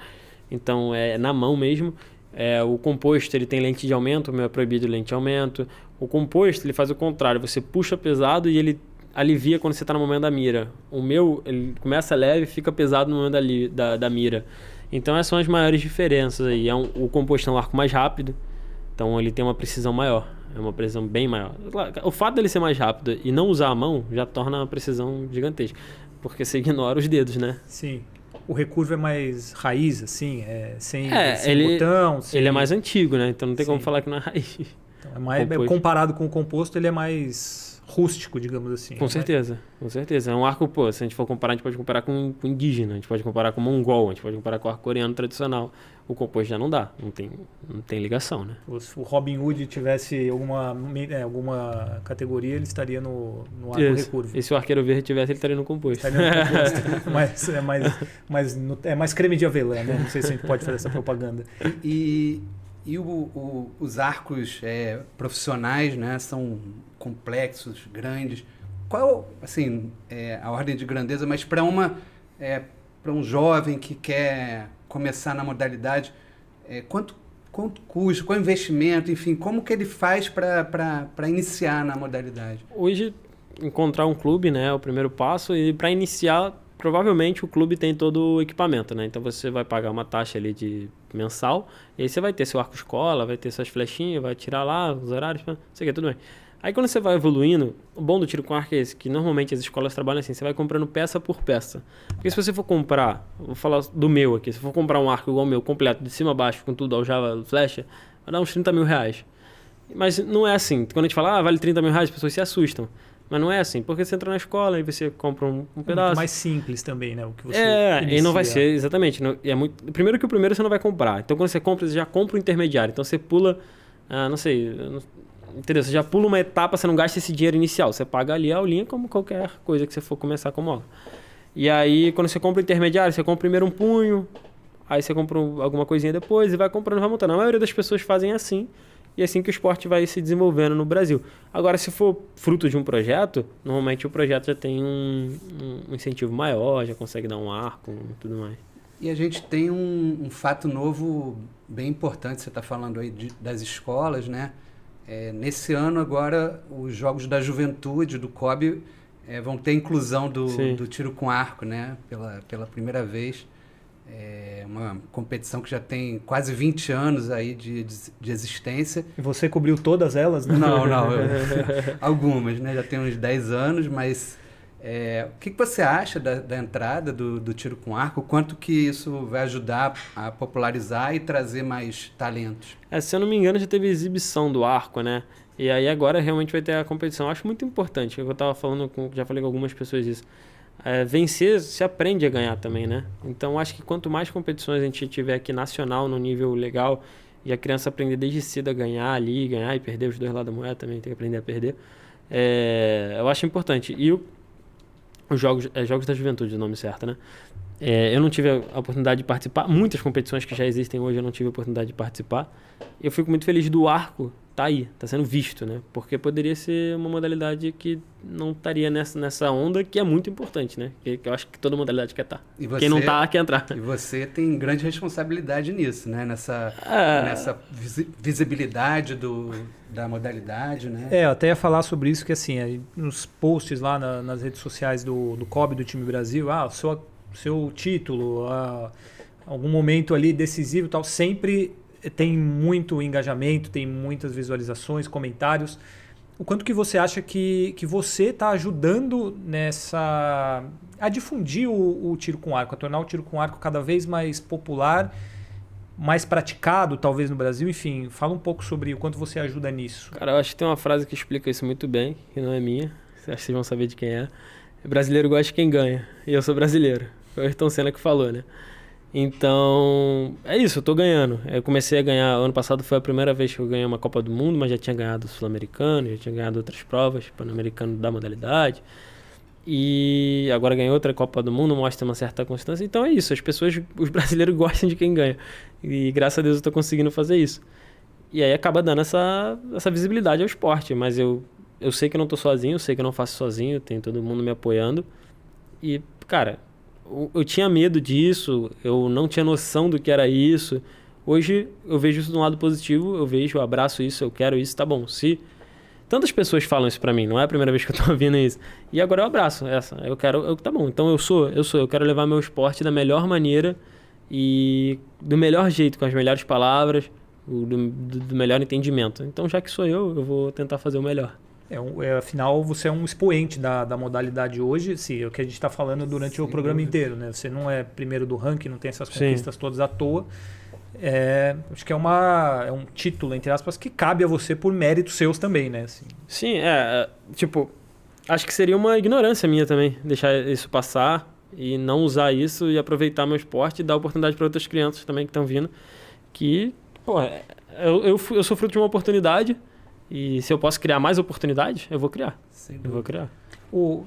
Então é na mão mesmo. É, o composto ele tem lente de aumento, o meu é proibido lente de aumento. O composto ele faz o contrário, você puxa pesado e ele alivia quando você está no momento da mira. O meu ele começa leve e fica pesado no momento da, da, da mira. Então essas são as maiores diferenças aí. É um, o composto é um arco mais rápido, então ele tem uma precisão maior. É uma precisão bem maior. O fato dele ser mais rápido e não usar a mão já torna a precisão gigantesca. Porque você [LAUGHS] ignora os dedos, né? Sim. O recurvo é mais raiz, assim, é sem, é, sem ele, botão. Sem... Ele é mais antigo, né? Então não tem Sim. como falar que não é raiz. Então é mais, comparado com o composto, ele é mais rústico, digamos assim. Com certeza, com certeza. É um arco, pô, se a gente for comparar, a gente pode comparar com, com indígena, a gente pode comparar com mongol, a gente pode comparar com o arco coreano tradicional. O composto já não dá, não tem, não tem ligação, né? Se o Robin Hood tivesse alguma, é, alguma categoria, ele estaria no, no arco Isso. recurvo. E se o arqueiro verde tivesse, ele estaria no composto. Estaria no composto. [LAUGHS] [LAUGHS] mas, é, mais, mais, é mais creme de avelã, né? Não sei se a gente pode fazer essa propaganda. E, e o, o, os arcos é, profissionais, né, são complexos, grandes. Qual, assim, é, a ordem de grandeza, mas para uma é, para um jovem que quer começar na modalidade, é, quanto quanto custa, qual investimento, enfim, como que ele faz para iniciar na modalidade? Hoje encontrar um clube, né, é o primeiro passo e para iniciar provavelmente o clube tem todo o equipamento, né? Então você vai pagar uma taxa ali de mensal, e aí você vai ter seu arco escola, vai ter suas flechinhas, vai tirar lá os horários, não sei o que, tudo bem. Aí quando você vai evoluindo, o bom do tiro com arco é esse, que normalmente as escolas trabalham assim, você vai comprando peça por peça. Porque se você for comprar, vou falar do meu aqui, se for comprar um arco igual o meu, completo, de cima a baixo, com tudo, aljava, flecha, vai dar uns 30 mil reais. Mas não é assim. Quando a gente fala, ah, vale 30 mil reais, as pessoas se assustam. Mas não é assim, porque você entra na escola e você compra um, um pedaço. É muito mais simples também, né? O que você É, inicia. e não vai ser, exatamente. Não, é muito, primeiro que o primeiro você não vai comprar. Então quando você compra, você já compra o intermediário. Então você pula, ah, não sei, entendeu? Você já pula uma etapa, você não gasta esse dinheiro inicial. Você paga ali a aulinha como qualquer coisa que você for começar como aula. E aí, quando você compra o intermediário, você compra primeiro um punho, aí você compra alguma coisinha depois e vai comprando, vai montando. A maioria das pessoas fazem assim. E é assim que o esporte vai se desenvolvendo no Brasil. Agora, se for fruto de um projeto, normalmente o projeto já tem um, um incentivo maior, já consegue dar um arco e tudo mais. E a gente tem um, um fato novo bem importante, você está falando aí de, das escolas, né? É, nesse ano agora, os Jogos da Juventude do COB é, vão ter inclusão do, do tiro com arco, né? Pela, pela primeira vez. É uma competição que já tem quase 20 anos aí de, de, de existência. E você cobriu todas elas, né? Não, não. Eu, [LAUGHS] algumas, né? Já tem uns 10 anos, mas É, o que, que você acha da, da entrada do, do, tiro com arco? Quanto que isso vai ajudar a popularizar e trazer mais talentos? É, se eu não me engano, já teve exibição do arco, né? E aí agora realmente vai ter a competição. Eu acho muito importante. Eu estava falando com, já falei com algumas pessoas isso. É, vencer se aprende a ganhar também, né? Então acho que quanto mais competições a gente tiver aqui nacional no nível legal e a criança aprender desde cedo a ganhar ali, ganhar e perder os dois lados da moeda também tem que aprender a perder. É, eu acho importante. E o, os jogos, é, jogos da juventude, o nome certo, né? É, eu não tive a oportunidade de participar. Muitas competições que já existem hoje eu não tive a oportunidade de participar. Eu fico muito feliz do arco tá aí, tá sendo visto, né? Porque poderia ser uma modalidade que não estaria nessa, nessa onda, que é muito importante, né? Que, que eu acho que toda modalidade quer estar. Tá. Quem não tá, quer entrar. E você tem grande responsabilidade nisso, né? Nessa, é... nessa visibilidade do, da modalidade, né? É, eu até ia falar sobre isso, que assim, nos posts lá na, nas redes sociais do, do COB do time Brasil, ah, o seu, seu título, ah, algum momento ali decisivo e tal, sempre tem muito engajamento, tem muitas visualizações, comentários. O quanto que você acha que, que você está ajudando nessa a difundir o, o, tiro com arco, a tornar o tiro com arco cada vez mais popular, mais praticado, talvez no Brasil, enfim, fala um pouco sobre o quanto você ajuda nisso. Cara, eu acho que tem uma frase que explica isso muito bem, que não é minha, acho que vocês vão saber de quem é. Brasileiro gosta de quem ganha, e eu sou brasileiro. Foi o Ayrton Senna que falou, né? Então, é isso, eu tô ganhando. Eu comecei a ganhar, ano passado foi a primeira vez que eu ganhei uma Copa do Mundo, mas já tinha ganhado Sul-Americano, já tinha ganhado outras provas, Pan-Americano da modalidade. E agora ganhei outra Copa do Mundo, mostra uma certa constância. Então é isso, as pessoas, os [LAUGHS] brasileiros gostam de quem ganha. E graças a Deus eu tô conseguindo fazer isso. E aí acaba dando essa, essa visibilidade ao esporte, mas eu, eu sei que eu não tô sozinho, eu sei que eu não faço sozinho, tem todo mundo me apoiando. E, cara, eu tinha medo disso, eu não tinha noção do que era isso. Hoje eu vejo isso de um lado positivo, eu vejo, eu abraço isso, eu quero isso, tá bom. Se tantas pessoas falam isso para mim, não é a primeira vez que eu tô [LAUGHS] ouvindo isso. E agora eu abraço essa. Eu quero, eu, tá bom. Então eu sou, eu sou, eu quero levar meu esporte da melhor maneira e do melhor jeito, com as melhores palavras, do, do, do melhor entendimento. Então já que sou eu, eu vou tentar fazer o melhor. É, um, é, afinal, você é um expoente da, da modalidade hoje, sim, é o que a gente está falando durante Sem o programa dúvida. inteiro. Né? Você não é primeiro do ranking, não tem essas conquistas sim. todas à toa. É, acho que é, uma, é um título, entre aspas, que cabe a você por méritos seus também, né? Assim. Sim, é, é. Tipo, acho que seria uma ignorância minha também, deixar isso passar e não usar isso e aproveitar meu esporte e dar oportunidade para outras crianças também que estão vindo. Que, pô, é, eu, eu, eu sou fruto de uma oportunidade e se eu posso criar mais oportunidades, eu vou criar. Eu vou criar. O,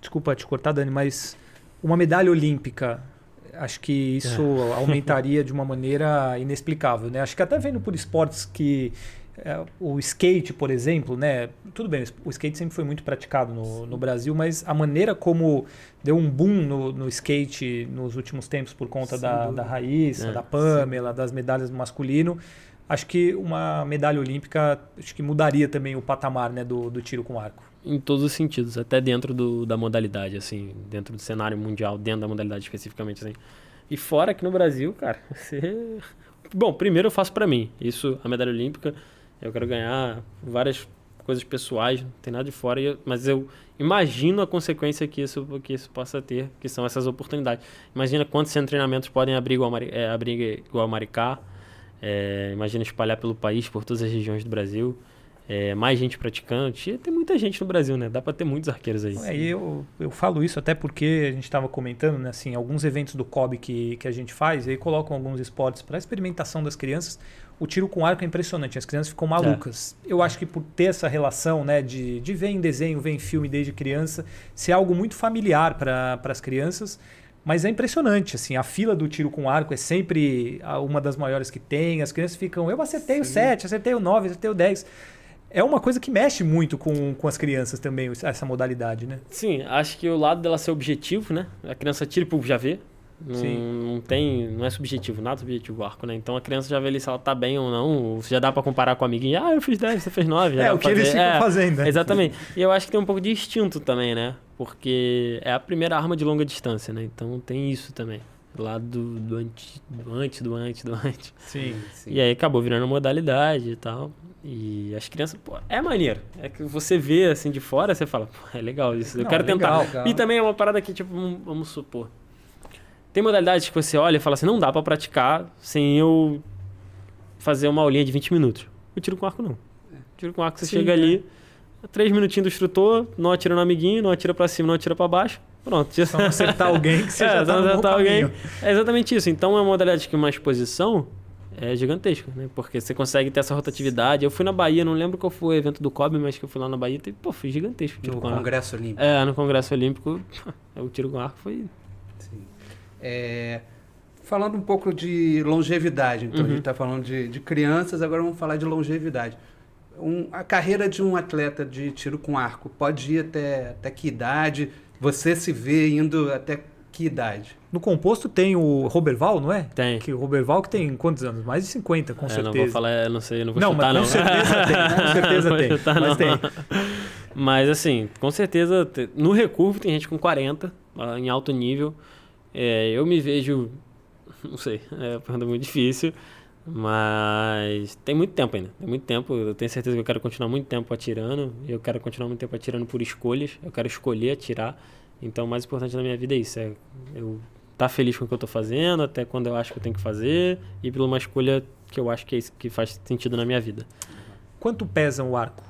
desculpa te cortar, Dani, mas uma medalha olímpica, acho que isso é. [LAUGHS] aumentaria de uma maneira inexplicável, né? Acho que até vendo por esportes que é, o skate, por exemplo, né? Tudo bem, o skate sempre foi muito praticado no, no Brasil, mas a maneira como deu um boom no, no skate nos últimos tempos por conta da, da Raíssa, é, da Pamela, sim. das medalhas do masculino, acho que uma medalha olímpica acho que mudaria também o patamar né, do, do tiro com arco. Em todos os sentidos, até dentro do, da modalidade, assim, dentro do cenário mundial, dentro da modalidade especificamente, assim. E fora aqui no Brasil, cara, [LAUGHS] você... Bom, primeiro eu faço para mim. Isso, a medalha olímpica, eu quero ganhar várias coisas pessoais, não tem nada de fora, mas eu imagino a consequência que isso, que isso possa ter, que são essas oportunidades. Imagina quantos treinamentos podem abrir igual, é, abrir igual Maricá, é, imagina espalhar pelo país, por todas as regiões do Brasil. É, mais gente praticante. Tem muita gente no Brasil, né? Dá para ter muitos arqueiros aí. É, eu, eu falo isso até porque a gente estava comentando, né? Assim, alguns eventos do COB que, que a gente faz, aí colocam alguns esportes para experimentação das crianças. O tiro com arco é impressionante, as crianças ficam malucas. É. Eu acho que por ter essa relação, né, de, de ver em desenho, ver em filme desde criança, ser algo muito familiar para as crianças, mas é impressionante, assim, a fila do tiro com arco é sempre uma das maiores que tem. As crianças ficam, eu acertei Sim. o 7, acertei o 9, acertei o 10. É uma coisa que mexe muito com, com as crianças também, essa modalidade, né? Sim, acho que o lado dela ser objetivo, né? A criança tira e já vê. Não, não, tem, não é subjetivo, nada subjetivo o arco, né? Então a criança já vê ali se ela tá bem ou não, já dá para comparar com a amiguinha, ah, eu fiz 10, você fez 9. é, o que fazer. eles ficam é, fazendo. Né? Exatamente. E eu acho que tem um pouco de instinto também, né? Porque é a primeira arma de longa distância, né? Então tem isso também. Lá do, do, antes, do antes, do antes, do antes. Sim, sim. E aí acabou virando modalidade e tal. E as crianças, pô, é maneiro. É que você vê assim de fora, você fala, pô, é legal isso. Eu Não, quero legal, tentar. legal. E também é uma parada que, tipo, vamos supor. Tem modalidades que você olha e fala assim, não dá pra praticar sem eu fazer uma aulinha de 20 minutos. Eu tiro com arco não. Tiro com arco, você Sim, chega é. ali, três minutinhos do instrutor, não atira no amiguinho, não atira pra cima, não atira pra baixo. Pronto. já- Só não acertar alguém que [LAUGHS] você É, já só tá no bom acertar alguém. É exatamente isso. Então é uma modalidade que uma exposição é gigantesca, né? Porque você consegue ter essa rotatividade. Eu fui na Bahia, não lembro qual foi o evento do COB, mas que eu fui lá na Bahia e, pô, foi gigantesco. o Tiro No com arco. Congresso Olímpico. É, no Congresso Olímpico, [LAUGHS] o tiro com arco foi. Sim. É, falando um pouco de longevidade, então a Uhum. gente está falando de, de crianças, agora vamos falar de longevidade. Um- a carreira de um atleta de tiro com arco pode ir até, até que idade? Você se vê indo até que idade? No composto tem o Roberval, não é? Tem. Que o Roberval que tem quantos anos? Mais de 50, com É, certeza. não vou falar, não sei, não vou Não, chutar, mas não. com certeza tem, com certeza Não tem, chutar, mas não. tem. Mas assim, com certeza, te- no recurvo tem gente com 40, ah, em alto nível. É, eu me vejo, [LAUGHS] não sei, é uma pergunta muito difícil, mas tem muito tempo ainda, tem muito tempo. Eu tenho certeza que eu quero continuar muito tempo atirando, eu quero continuar muito tempo atirando por escolhas, eu quero escolher atirar. Então o mais importante na minha vida é isso, é eu estar feliz com o que eu estou fazendo, até quando eu acho que eu tenho que fazer, e por uma escolha que eu acho que é isso que faz sentido na minha vida. Quanto pesa o arco?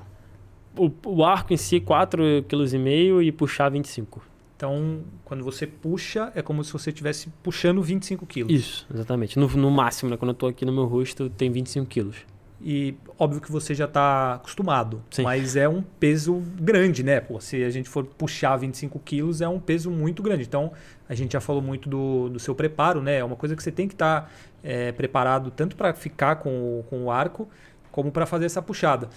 O, o arco em si, 4,5 kg e puxar 25. Então, quando você puxa, é como se você estivesse puxando 25 quilos. Isso, exatamente. No, no máximo, né? Quando eu tô aqui no meu rosto, tem 25 quilos. E óbvio que você já está acostumado, Sim. mas é um peso grande, né? Pô, se a gente for puxar 25 quilos, é um peso muito grande. Então, a gente já falou muito do, do seu preparo, né? É uma coisa que você tem que estar é, preparado tanto para ficar com o, com o arco, como para fazer essa puxada.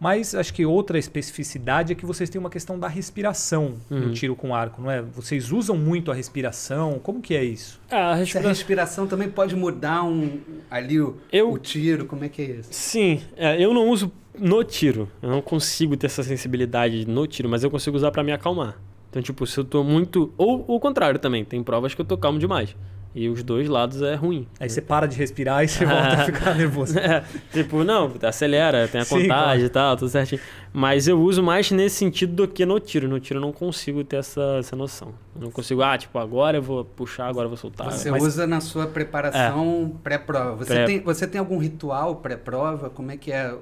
Mas acho que outra especificidade é que vocês têm uma questão da respiração no Uhum. tiro com arco, não é? Vocês usam muito a respiração. Como que é isso? Ah, a Essa respiração também pode mudar um, ali o, Eu- o tiro, como é que é isso? Sim, é, eu não uso no tiro. Eu não consigo ter essa sensibilidade no tiro, mas eu consigo usar pra me acalmar. Então, tipo, se eu tô muito. Ou o contrário também, tem provas que eu tô calmo demais. E os dois lados é ruim. Aí você para de respirar e você [LAUGHS] volta a ficar nervoso. É, tipo, não, acelera, tem a Sim, contagem claro. e tal, tudo certinho. Mas eu uso mais nesse sentido do que no tiro. No tiro eu não consigo ter essa, essa noção. Eu não consigo, ah, tipo, agora eu vou puxar, agora eu vou soltar. Você mas- usa na sua preparação pré-prova. Você, Pré- tem, você tem algum ritual pré-prova? Como é que é?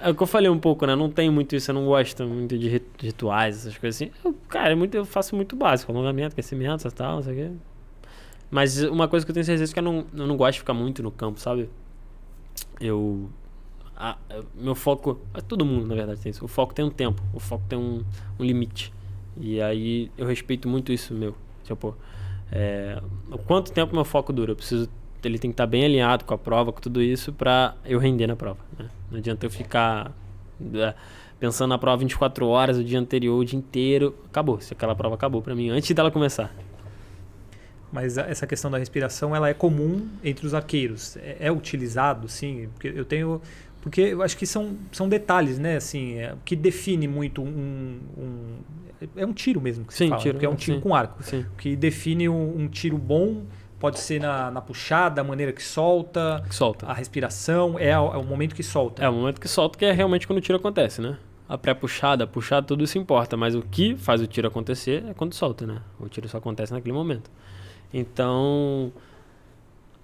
É o que eu falei um pouco, né? Não tem muito isso, eu não gosto muito de rit- rituais, essas coisas assim. Eu, cara, é muito, eu faço muito básico, alongamento, aquecimento e tal, não sei o quê. Mas uma coisa que eu tenho certeza é que eu não, eu não gosto de ficar muito no campo, sabe? Eu. a- eu- meu foco. é Todo mundo, na verdade, tem isso. O foco tem um tempo, o foco tem um, um limite. E aí eu respeito muito isso meu. Tipo, é, quanto tempo meu foco dura? Eu preciso. Ele tem que estar bem alinhado com a prova, com tudo isso, pra eu render na prova. né? Não adianta eu ficar é, pensando na prova 24 horas, o dia anterior, o dia inteiro. Acabou. Se aquela prova acabou pra mim, antes dela começar. Mas essa questão da respiração, ela é comum entre os arqueiros. É, é utilizado, sim, porque eu tenho... Porque eu acho que são, são detalhes, né? Assim, é, que define muito um, um... É um tiro mesmo que se Sim, fala, tiro, porque é um tiro sim. com arco. Sim. Que define um, um tiro bom pode ser na, na puxada, a maneira que solta, Solta. a respiração, é, o- é o momento que solta. É o momento que solta, que é realmente quando o tiro acontece, né? A pré-puxada, a puxada, tudo isso importa. Mas o que faz o tiro acontecer é quando solta, né? O tiro só acontece naquele momento. Então,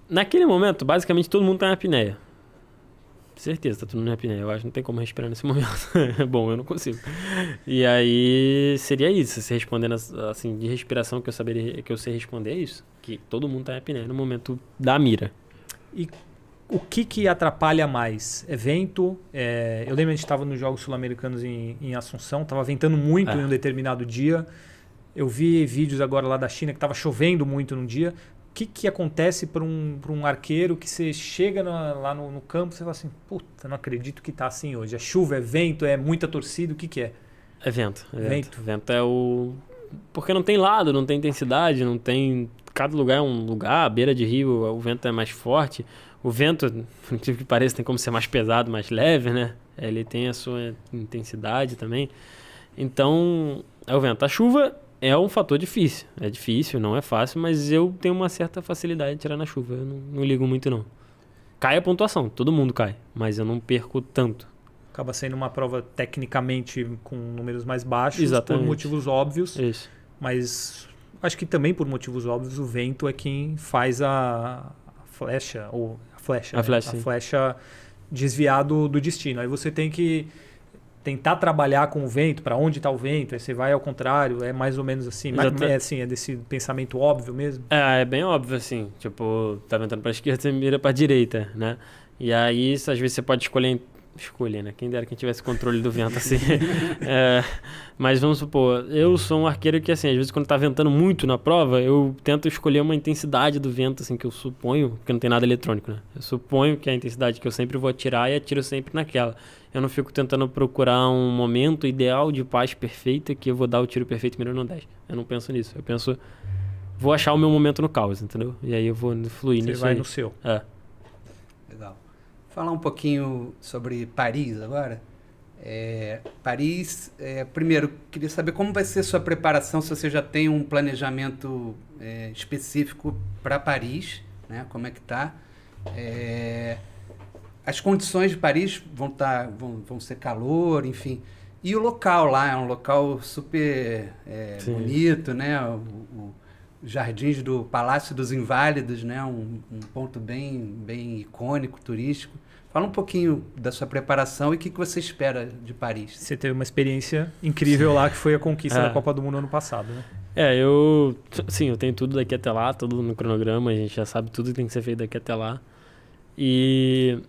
naquele momento, basicamente todo mundo tá em apneia. Certeza, tá todo mundo em apneia. Eu acho que não tem como respirar nesse [LAUGHS] momento. Bom, eu não consigo. E aí, seria isso. Se respondendo assim, de respiração que eu saberia, que eu sei responder é isso. Que todo mundo tá em apneia no momento da mira. O que, que atrapalha mais? É vento? É, eu lembro que a gente estava nos Jogos Sul-Americanos em, em Assunção, estava ventando muito É. em um determinado dia. Eu vi vídeos agora lá da China que estava chovendo muito num dia. O que, que acontece para um, pra um arqueiro que você chega na- lá no, no campo e você fala assim: Puta, não acredito que tá assim hoje. É chuva, é vento, é muita torcida, o que, que é? É vento. É vento. Vento. Vento é o. Porque não tem lado, não tem intensidade, não tem. Cada lugar é um lugar, à beira de rio, o vento é mais forte. O vento, [LAUGHS] por incrível que pareça, tem como ser mais pesado, mais leve, né? Ele tem a sua intensidade também. Então, é o vento. A chuva é um fator difícil. É difícil, não é fácil, mas eu tenho uma certa facilidade de tirar na chuva. Eu não, não ligo muito, não. Cai a pontuação, todo mundo cai, mas eu não perco tanto. Acaba sendo uma prova tecnicamente com números mais baixos, Exatamente. por motivos óbvios. Isso. Mas acho que também por motivos óbvios o vento é quem faz a, a flecha, ou a flecha, A né? flecha, a flecha desviar do, do destino. Aí você tem que tentar trabalhar com o vento, para onde está o vento, aí você vai ao contrário, é mais ou menos assim. É assim, é desse pensamento óbvio mesmo. É, é bem óbvio, assim. Tipo, tá ventando pra [LAUGHS] esquerda, você mira pra direita, né? E aí, às vezes, você pode escolher. Escolher, né? Quem dera quem tivesse controle do vento, assim. [LAUGHS] É, mas vamos supor, eu sou um arqueiro que, assim, às vezes, quando tá ventando muito na prova, eu tento escolher uma intensidade do vento, assim, que eu suponho, porque não tem nada eletrônico, né? Eu suponho que é a intensidade que eu sempre vou atirar e atiro sempre naquela. Eu não fico tentando procurar um momento ideal de paz perfeita que eu vou dar o tiro perfeito mirando no 10. Eu não penso nisso. Eu penso, vou achar o meu momento no caos, entendeu? E aí eu vou fluir Você nisso vai aí. no seu. É. Falar um pouquinho sobre Paris agora. É, Paris, é, primeiro, queria saber como vai ser sua preparação, se você já tem um planejamento é, específico para Paris, né? Como é que tá? É, as condições de Paris vão, tá, vão, vão ser calor, enfim. E o local lá é um local super é, bonito, né? O, o- jardins do Palácio dos Inválidos, né? Um, um ponto bem, bem icônico, turístico. Fala um pouquinho da sua preparação e o que, que você espera de Paris. Você teve uma experiência incrível lá, que foi a conquista É. da Copa do Mundo ano passado, né? É, eu. Sim, eu tenho tudo daqui até lá, tudo no cronograma, a gente já sabe tudo que tem que ser feito daqui até lá. E.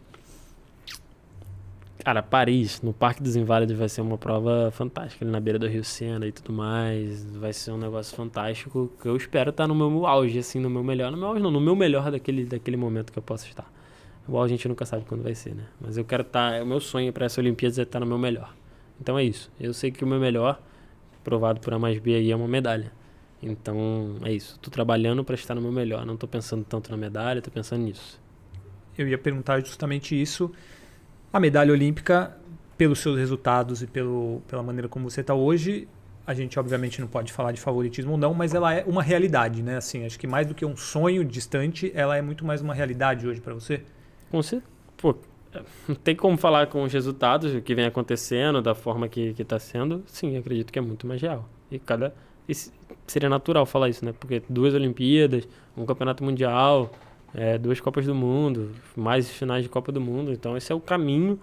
Cara, Paris, no Parque dos Inválidos, vai ser uma prova fantástica, ali na beira do Rio Sena e tudo mais. Vai ser um negócio fantástico que eu espero estar no meu auge, assim, no meu melhor. No meu auge, não, no meu melhor daquele, daquele momento que eu possa estar. O auge a gente nunca sabe quando vai ser, né? Mas eu quero estar. O meu sonho para essa Olimpíada é estar no meu melhor. Então é isso. Eu sei que o meu melhor, provado por A mais B aí, é uma medalha. Então é isso. Tô trabalhando para estar no meu melhor. Não tô pensando tanto na medalha, tô pensando nisso. Eu ia perguntar justamente isso. A medalha olímpica, pelos seus resultados e pelo, pela maneira como você está hoje, a gente obviamente não pode falar de favoritismo ou não, mas ela é uma realidade, né? Assim, acho que mais do que um sonho distante, ela é muito mais uma realidade hoje para você. Com certeza. Pô, não tem como falar com os resultados, o que vem acontecendo, da forma que, que tá sendo. Sim, acredito que é muito mais real. E cada. e se- seria natural falar isso, né? Porque duas Olimpíadas, um campeonato mundial, é, duas Copas do Mundo, mais finais de Copa do Mundo. Então esse é o caminho.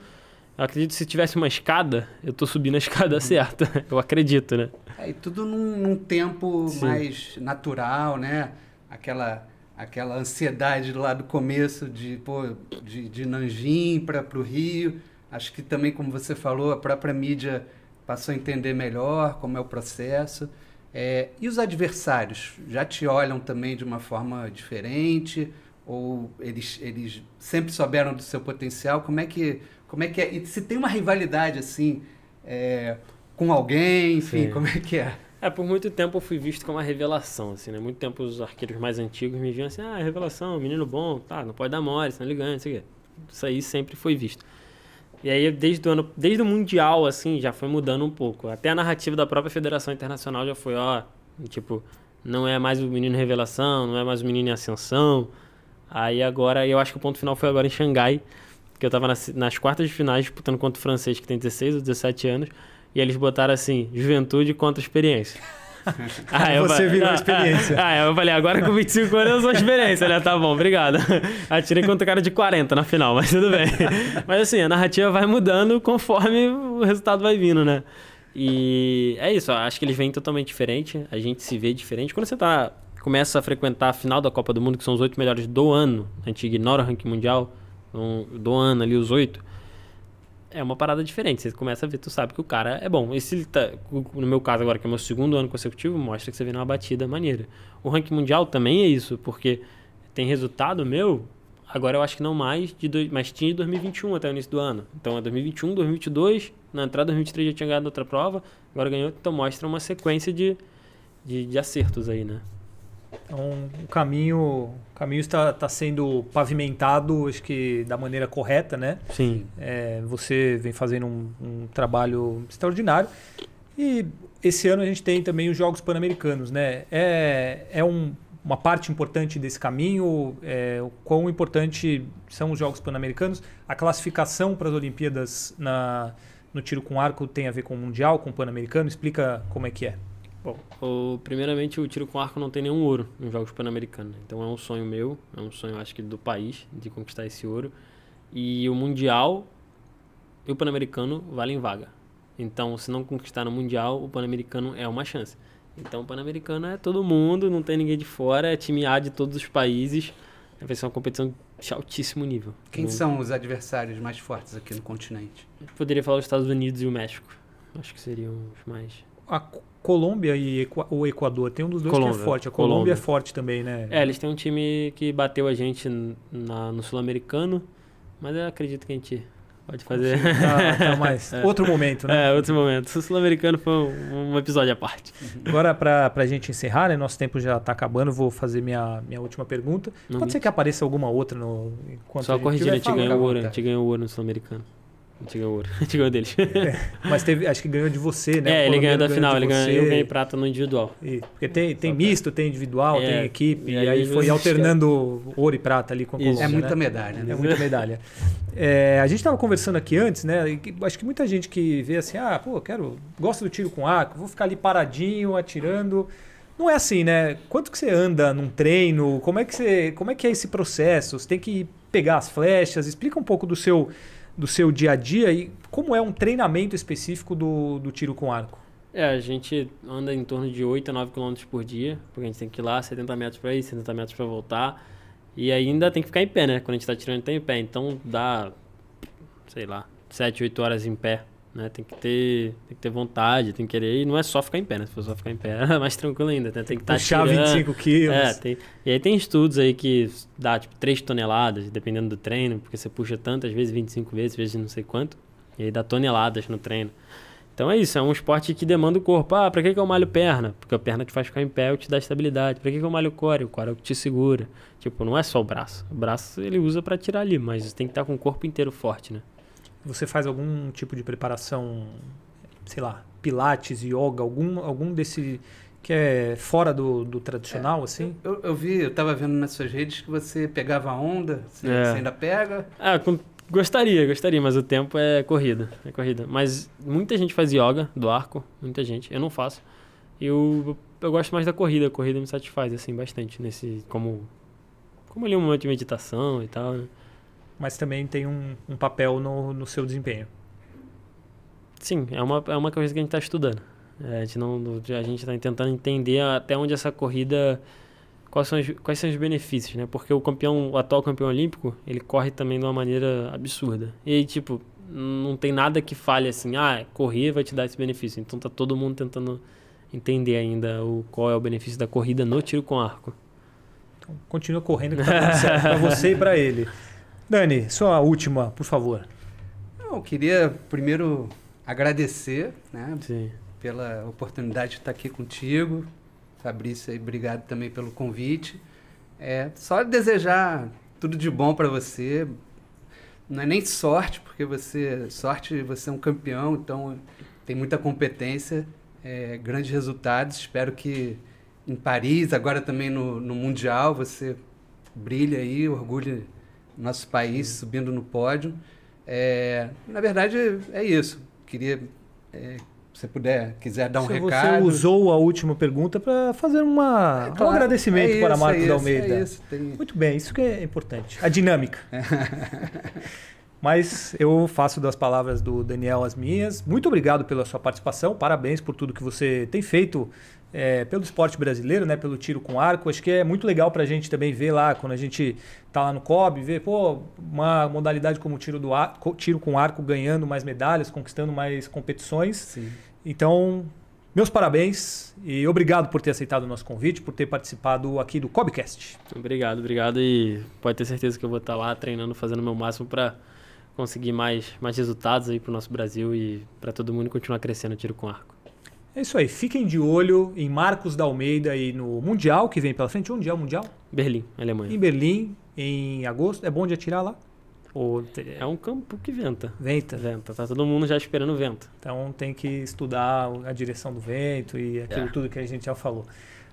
Eu acredito que se tivesse uma escada, eu tô subindo a [LAUGHS] escada certa. Eu acredito, né? É, e tudo num, num tempo Sim. mais natural, né? Aquela, aquela ansiedade lá do começo de, pô, de, de Nanjing para o Rio. Acho que também, como você falou, a própria mídia passou a entender melhor como é o processo. É, e os adversários já te olham também de uma forma diferente? Ou eles, eles sempre souberam do seu potencial? Como é que, como é, que é? E se tem uma rivalidade assim é, com alguém, enfim, Sim. como é que é? É, por muito tempo eu fui visto como uma revelação, assim, né? Muito tempo os arqueiros mais antigos me viam assim, ah, revelação, menino bom, tá, não pode dar mole, senão ele ganha, não sei o quê. Isso aí sempre foi visto. E aí, desde o ano, desde o Mundial, assim, já foi mudando um pouco. Até a narrativa da própria Federação Internacional já foi, ó, tipo, não é mais o menino revelação, não é mais o menino em ascensão. Aí agora, eu acho que o ponto final foi agora em Xangai, que eu tava nas, nas quartas de finais disputando contra o francês, que tem 16 ou 17 anos, e eles botaram assim, juventude contra experiência. [LAUGHS] Ah, eu Você virou ah, experiência. [LAUGHS] Ah, eu falei, agora com 25 anos eu sou experiência, né? Tá bom, obrigado. [LAUGHS] Atirei contra o cara de 40 na final, mas tudo bem. Mas assim, a narrativa vai mudando conforme o resultado vai vindo, né? E é isso, acho que eles vêm totalmente diferente, a gente se vê diferente. Quando você tá, começa a frequentar a final da Copa do Mundo, que são os oito melhores do ano, a gente ignora o ranking mundial, então, do ano ali, os oito, é uma parada diferente. Você começa a ver, tu sabe que o cara é bom. E se ele tá, no meu caso agora, que é meu segundo ano consecutivo, mostra que você vê numa batida maneira. O ranking mundial também é isso, porque tem resultado meu, agora eu acho que não mais, de dois, mas tinha de 2021 até o início do ano. Então é 2021, 2022, na entrada 2023 já tinha ganhado outra prova, agora ganhou, então mostra uma sequência de, de, de acertos aí, né? Então, o caminho, o caminho está, está sendo pavimentado, acho que da maneira correta, né? Sim. É, você vem fazendo um, um trabalho extraordinário. E esse ano a gente tem também os Jogos Pan-Americanos, né? É, é um, uma parte importante desse caminho, é, o quão importante são os Jogos Pan-Americanos. A classificação para as Olimpíadas na, no tiro com arco tem a ver com o Mundial, com o Pan-Americano? Explica como é que é. Bom, o, primeiramente o tiro com arco não tem nenhum ouro nos Jogos Pan-Americanos. Então é um sonho meu, é um sonho acho que do país de conquistar esse ouro. E o Mundial e o Pan-Americano valem vaga. Então, se não conquistar no Mundial, o Pan-Americano é uma chance. Então, o Pan-Americano é todo mundo, não tem ninguém de fora, é time A de todos os países. Vai ser uma competição de altíssimo nível. Quem no... são os adversários mais fortes aqui no continente? poderia falar os Estados Unidos e o México. Acho que seriam os mais. A Colômbia e o Equador, tem um dos dois Colômbia, que é forte. A Colômbia, Colômbia, é forte também, né? É, eles têm um time que bateu a gente na, no Sul-Americano, mas eu acredito que a gente Pode fazer. Tá, tá mais. [LAUGHS] É. Outro momento, né? É, outro momento. O Sul-Americano foi um, um, episódio à parte. Agora, para a gente encerrar, né, nosso tempo já está acabando, vou fazer minha, minha última pergunta. Não Pode ser que apareça alguma outra no, enquanto Só corrigir, a gente ganhou ouro. A gente ganhou ouro no Sul-Americano. A gente ganhou ouro. A gente ganhou deles. É, mas teve, acho que ganhou de você, né? É, ele ganhou da final. Ele ganhou, eu ganhei prata no individual. E, porque tem, tem misto, tem individual, é, tem equipe. E aí, aí foi alternando ouro e prata ali com a Colômbia. É muita né? medalha, né? É muita medalha. É, a gente estava conversando aqui antes, né? E acho que muita gente que vê assim, ah, pô, quero, gosto do tiro com arco, vou ficar ali paradinho, atirando. Não é assim, né? Quanto que você anda num treino? Como é que você, como é que é esse processo? Você tem que pegar as flechas? Explica um pouco do seu do seu dia a dia e como é um treinamento específico do, do tiro com arco? É, a gente anda em torno de 8 a 9 km por dia, porque a gente tem que ir lá 70 metros para ir, 70 metros para voltar. E ainda tem que ficar em pé, né? Quando a gente está tirando, tem em pé. Então dá, sei lá, 7, 8 horas em pé né? Tem que ter, tem que ter vontade, tem que querer. E não é só ficar em pé, né? Se for só ficar em pé, [LAUGHS] é mais tranquilo ainda. Né? Tem que estar tá Puxar tirando. 25 quilos. É, tem, e aí tem estudos aí que dá tipo 3 toneladas, dependendo do treino, porque você puxa tantas vezes, 25 vezes, vezes não sei quanto. E aí dá toneladas no treino. Então é isso, é um esporte que demanda o corpo. Ah, pra que, que eu malho perna? Porque a perna te faz ficar em pé e te dá estabilidade. Pra que, que eu malho o core? O core é o que te segura. Tipo, não é só o braço. O braço ele usa para tirar ali, mas tem que estar com o corpo inteiro forte, né? Você faz algum tipo de preparação sei lá, pilates, yoga, algum, algum desse que é fora do, do tradicional, é, assim? Eu, eu vi, eu estava vendo nas suas redes que você pegava onda, você, é. você ainda pega? Ah, com, gostaria, gostaria, mas o tempo é corrida, é corrida. Mas muita gente faz yoga do arco, muita gente, eu não faço. Eu, eu gosto mais da corrida, a corrida me satisfaz, assim, bastante, nesse, como, como ali um momento de meditação e tal, né? Mas também tem um, um papel no, no seu desempenho. Sim, é uma, é uma coisa que a gente está estudando. É, a gente não, a gente está tentando entender até onde essa corrida, quais são, os, quais são os benefícios, né? Porque o campeão, o atual campeão olímpico, ele corre também de uma maneira absurda. E aí, tipo, não tem nada que fale assim, ah, correr vai te dar esse benefício. Então tá todo mundo tentando entender ainda o qual é o benefício da corrida no tiro com arco. Então, continua correndo que tá tudo certo para [LAUGHS] você e para ele. Dani, sua última, por favor. Eu queria primeiro agradecer né, pela oportunidade de estar aqui contigo. Fabrício, obrigado também pelo convite. É, só desejar tudo de bom para você. Não é nem sorte, porque você sorte você é um campeão, então tem muita competência, é, grandes resultados. Espero que em Paris, agora também no, no Mundial, você brilhe aí, orgulhe nosso país subindo no pódio. É, na verdade, é isso queria, é, se você puder, quiser dar um se recado. Você usou a última pergunta para fazer uma, é, claro, um agradecimento é isso, para Marcos é Almeida. É isso, tem... Muito bem, isso que é importante. A dinâmica. [LAUGHS] Mas eu faço das palavras do Daniel as minhas. Muito obrigado pela sua participação, parabéns por tudo que você tem feito é, pelo esporte brasileiro, né, pelo tiro com arco. Acho que é muito legal para a gente também ver lá, quando a gente está lá no COB, ver pô, uma modalidade como o tiro, do arco, tiro com arco ganhando mais medalhas, conquistando mais competições. Sim. Então, meus parabéns e obrigado por ter aceitado o nosso convite, por ter participado aqui do COBcast. Obrigado, obrigado e pode ter certeza que eu vou estar lá treinando, fazendo o meu máximo para conseguir mais, mais resultados aí para o nosso Brasil e para todo mundo continuar crescendo tiro com arco. É isso aí. Fiquem de olho em Marcos da Almeida e no Mundial que vem pela frente. Onde é o Mundial? Berlim, Alemanha. Em Berlim, em agosto. É bom de atirar lá? É um campo que venta. Venta? Venta. Tá todo mundo já esperando vento. Então tem que estudar a direção do vento e aquilo é. tudo que a gente já falou.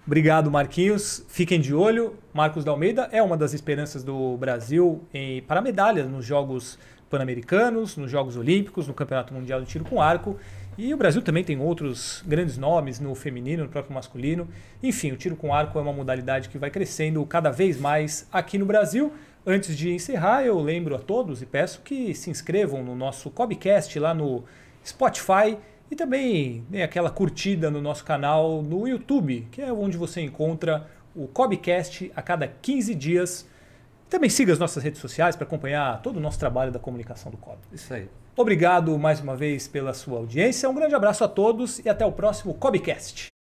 Obrigado, Marquinhos. Fiquem de olho. Marcos da Almeida é uma das esperanças do Brasil em, para medalhas nos Jogos Pan-Americanos, nos Jogos Olímpicos, no Campeonato Mundial de Tiro com Arco. E o Brasil também tem outros grandes nomes no feminino, no próprio masculino. Enfim, o tiro com arco é uma modalidade que vai crescendo cada vez mais aqui no Brasil. Antes de encerrar, eu lembro a todos e peço que se inscrevam no nosso Cobcast lá no Spotify e também dê aquela curtida no nosso canal no YouTube, que é onde você encontra o Cobcast a cada 15 dias. Também siga as nossas redes sociais para acompanhar todo o nosso trabalho da comunicação do Cob. Isso aí. Obrigado mais uma vez pela sua audiência. Um grande abraço a todos e até o próximo Cobcast.